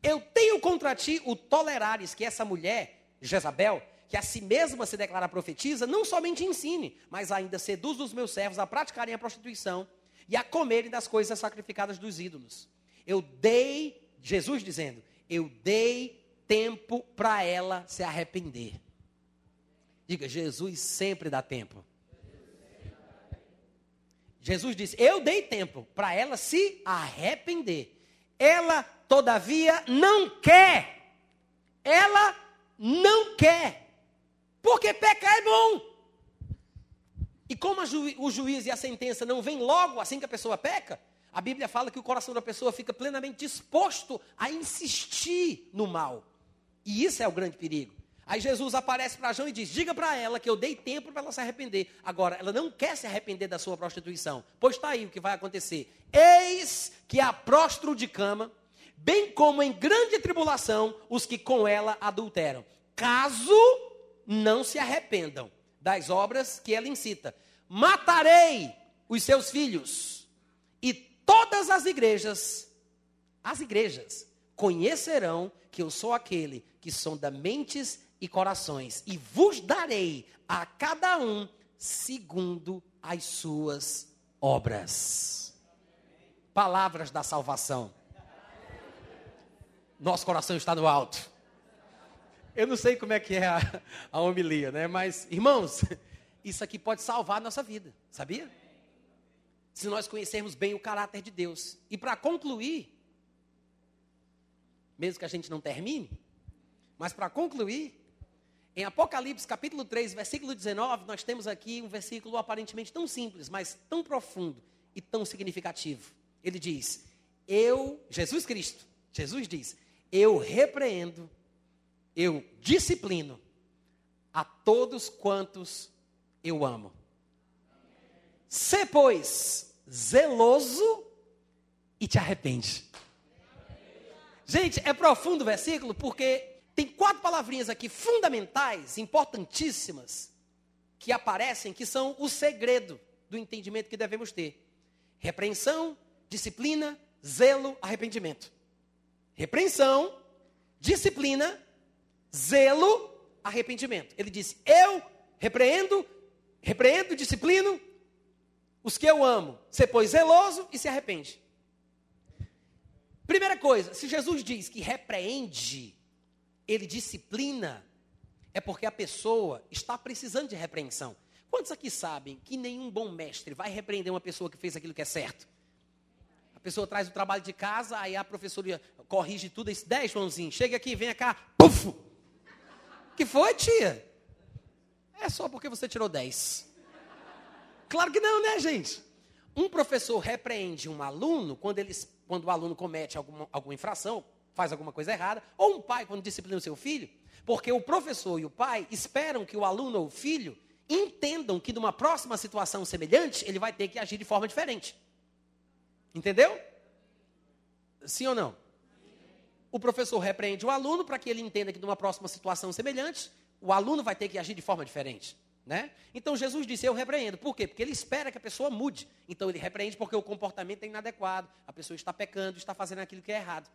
eu tenho contra ti o tolerares que essa mulher, Jezabel, que a si mesma se declara profetiza, não somente ensine, mas ainda seduz os meus servos a praticarem a prostituição e a comerem das coisas sacrificadas dos ídolos. Eu dei, Jesus dizendo, eu dei tempo para ela se arrepender. Diga, Jesus sempre dá tempo. Jesus disse: Eu dei tempo para ela se arrepender. Ela todavia não quer. Ela não quer. Porque pecar é bom. E como ju o juiz e a sentença não vem logo assim que a pessoa peca, a Bíblia fala que o coração da pessoa fica plenamente disposto a insistir no mal. E isso é o grande perigo. Aí Jesus aparece para João e diz: Diga para ela que eu dei tempo para ela se arrepender. Agora, ela não quer se arrepender da sua prostituição. Pois está aí o que vai acontecer. Eis que a prostro de cama bem como em grande tribulação os que com ela adulteram, caso não se arrependam das obras que ela incita. Matarei os seus filhos, e todas as igrejas, as igrejas, conhecerão que eu sou aquele que sonda mentes e corações, e vos darei a cada um segundo as suas obras. Palavras da salvação. Nosso coração está no alto. Eu não sei como é que é a, a homilia, né? Mas, irmãos, isso aqui pode salvar a nossa vida, sabia? Se nós conhecermos bem o caráter de Deus. E para concluir, mesmo que a gente não termine, mas para concluir, em Apocalipse capítulo 3, versículo 19, nós temos aqui um versículo aparentemente tão simples, mas tão profundo e tão significativo. Ele diz: Eu, Jesus Cristo, Jesus diz: Eu repreendo, eu disciplino a todos quantos eu amo. Se, pois, zeloso e te arrepende. Gente, é profundo o versículo porque tem quatro palavrinhas aqui fundamentais, importantíssimas, que aparecem, que são o segredo do entendimento que devemos ter: repreensão, disciplina, zelo, arrependimento. Repreensão, disciplina, zelo, arrependimento. Ele disse: Eu repreendo, repreendo, disciplino os que eu amo. Você pois zeloso e se arrepende. Primeira coisa, se Jesus diz que repreende, ele disciplina, é porque a pessoa está precisando de repreensão. Quantos aqui sabem que nenhum bom mestre vai repreender uma pessoa que fez aquilo que é certo? A pessoa traz o trabalho de casa, aí a professora corrige tudo, e diz, 10, Joãozinho, chega aqui, vem cá, puf! Que foi, tia? É só porque você tirou 10. Claro que não, né, gente? Um professor repreende um aluno quando, ele, quando o aluno comete alguma, alguma infração, faz alguma coisa errada, ou um pai quando disciplina o seu filho, porque o professor e o pai esperam que o aluno ou o filho entendam que numa próxima situação semelhante, ele vai ter que agir de forma diferente. Entendeu? Sim ou não? O professor repreende o aluno para que ele entenda que numa próxima situação semelhante, o aluno vai ter que agir de forma diferente. Né? Então Jesus disse: Eu repreendo. Por quê? Porque ele espera que a pessoa mude. Então ele repreende porque o comportamento é inadequado, a pessoa está pecando, está fazendo aquilo que é errado.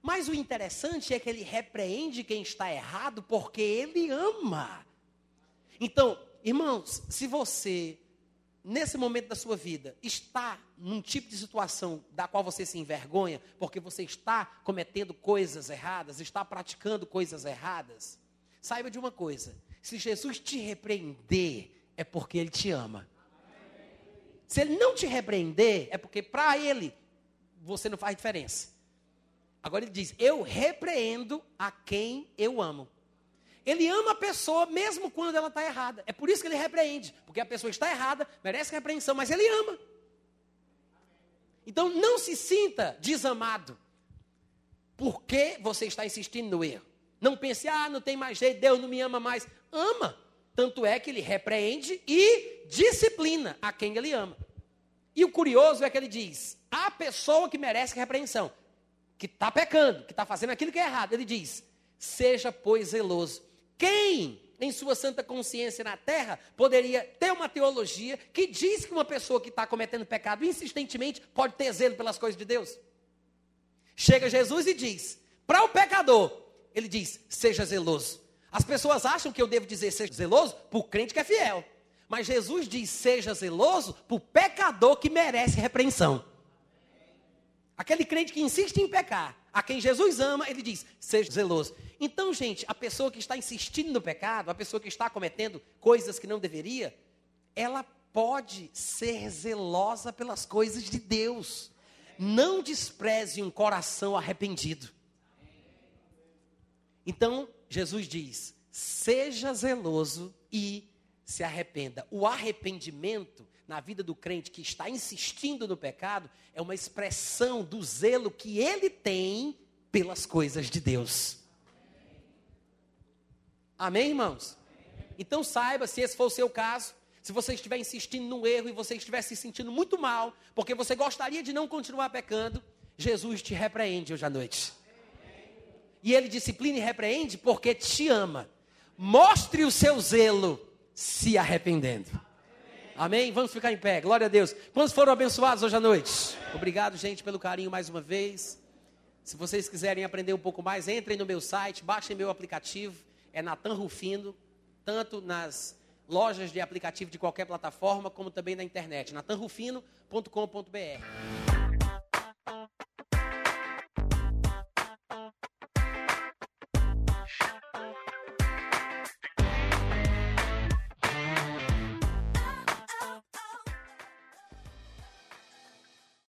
Mas o interessante é que ele repreende quem está errado porque ele ama. Então, irmãos, se você, nesse momento da sua vida, está num tipo de situação da qual você se envergonha, porque você está cometendo coisas erradas, está praticando coisas erradas, saiba de uma coisa: se Jesus te repreender, é porque ele te ama. Se ele não te repreender, é porque para ele você não faz diferença. Agora ele diz: Eu repreendo a quem eu amo. Ele ama a pessoa mesmo quando ela está errada. É por isso que ele repreende. Porque a pessoa está errada, merece repreensão, mas ele ama. Então não se sinta desamado. Porque você está insistindo no erro. Não pense, ah, não tem mais jeito, Deus não me ama mais. Ama. Tanto é que ele repreende e disciplina a quem ele ama. E o curioso é que ele diz: a pessoa que merece repreensão que está pecando, que está fazendo aquilo que é errado. Ele diz: seja, pois, zeloso. Quem, em sua santa consciência na terra, poderia ter uma teologia que diz que uma pessoa que está cometendo pecado insistentemente pode ter zelo pelas coisas de Deus? Chega Jesus e diz: para o pecador, ele diz: seja zeloso. As pessoas acham que eu devo dizer seja zeloso para o crente que é fiel. Mas Jesus diz: seja zeloso para o pecador que merece repreensão. Aquele crente que insiste em pecar, a quem Jesus ama, ele diz: seja zeloso. Então, gente, a pessoa que está insistindo no pecado, a pessoa que está cometendo coisas que não deveria, ela pode ser zelosa pelas coisas de Deus. Não despreze um coração arrependido. Então, Jesus diz: seja zeloso e se arrependa. O arrependimento na vida do crente que está insistindo no pecado é uma expressão do zelo que ele tem pelas coisas de Deus. Amém, irmãos? Então saiba, se esse for o seu caso, se você estiver insistindo no erro e você estiver se sentindo muito mal, porque você gostaria de não continuar pecando, Jesus te repreende hoje à noite. E ele disciplina e repreende porque te ama. Mostre o seu zelo se arrependendo. Amém? Vamos ficar em pé. Glória a Deus. Quantos foram abençoados hoje à noite? Obrigado, gente, pelo carinho mais uma vez. Se vocês quiserem aprender um pouco mais, entrem no meu site, baixem meu aplicativo, é Natan Rufino, tanto nas lojas de aplicativo de qualquer plataforma, como também na internet, natanrufino.com.br.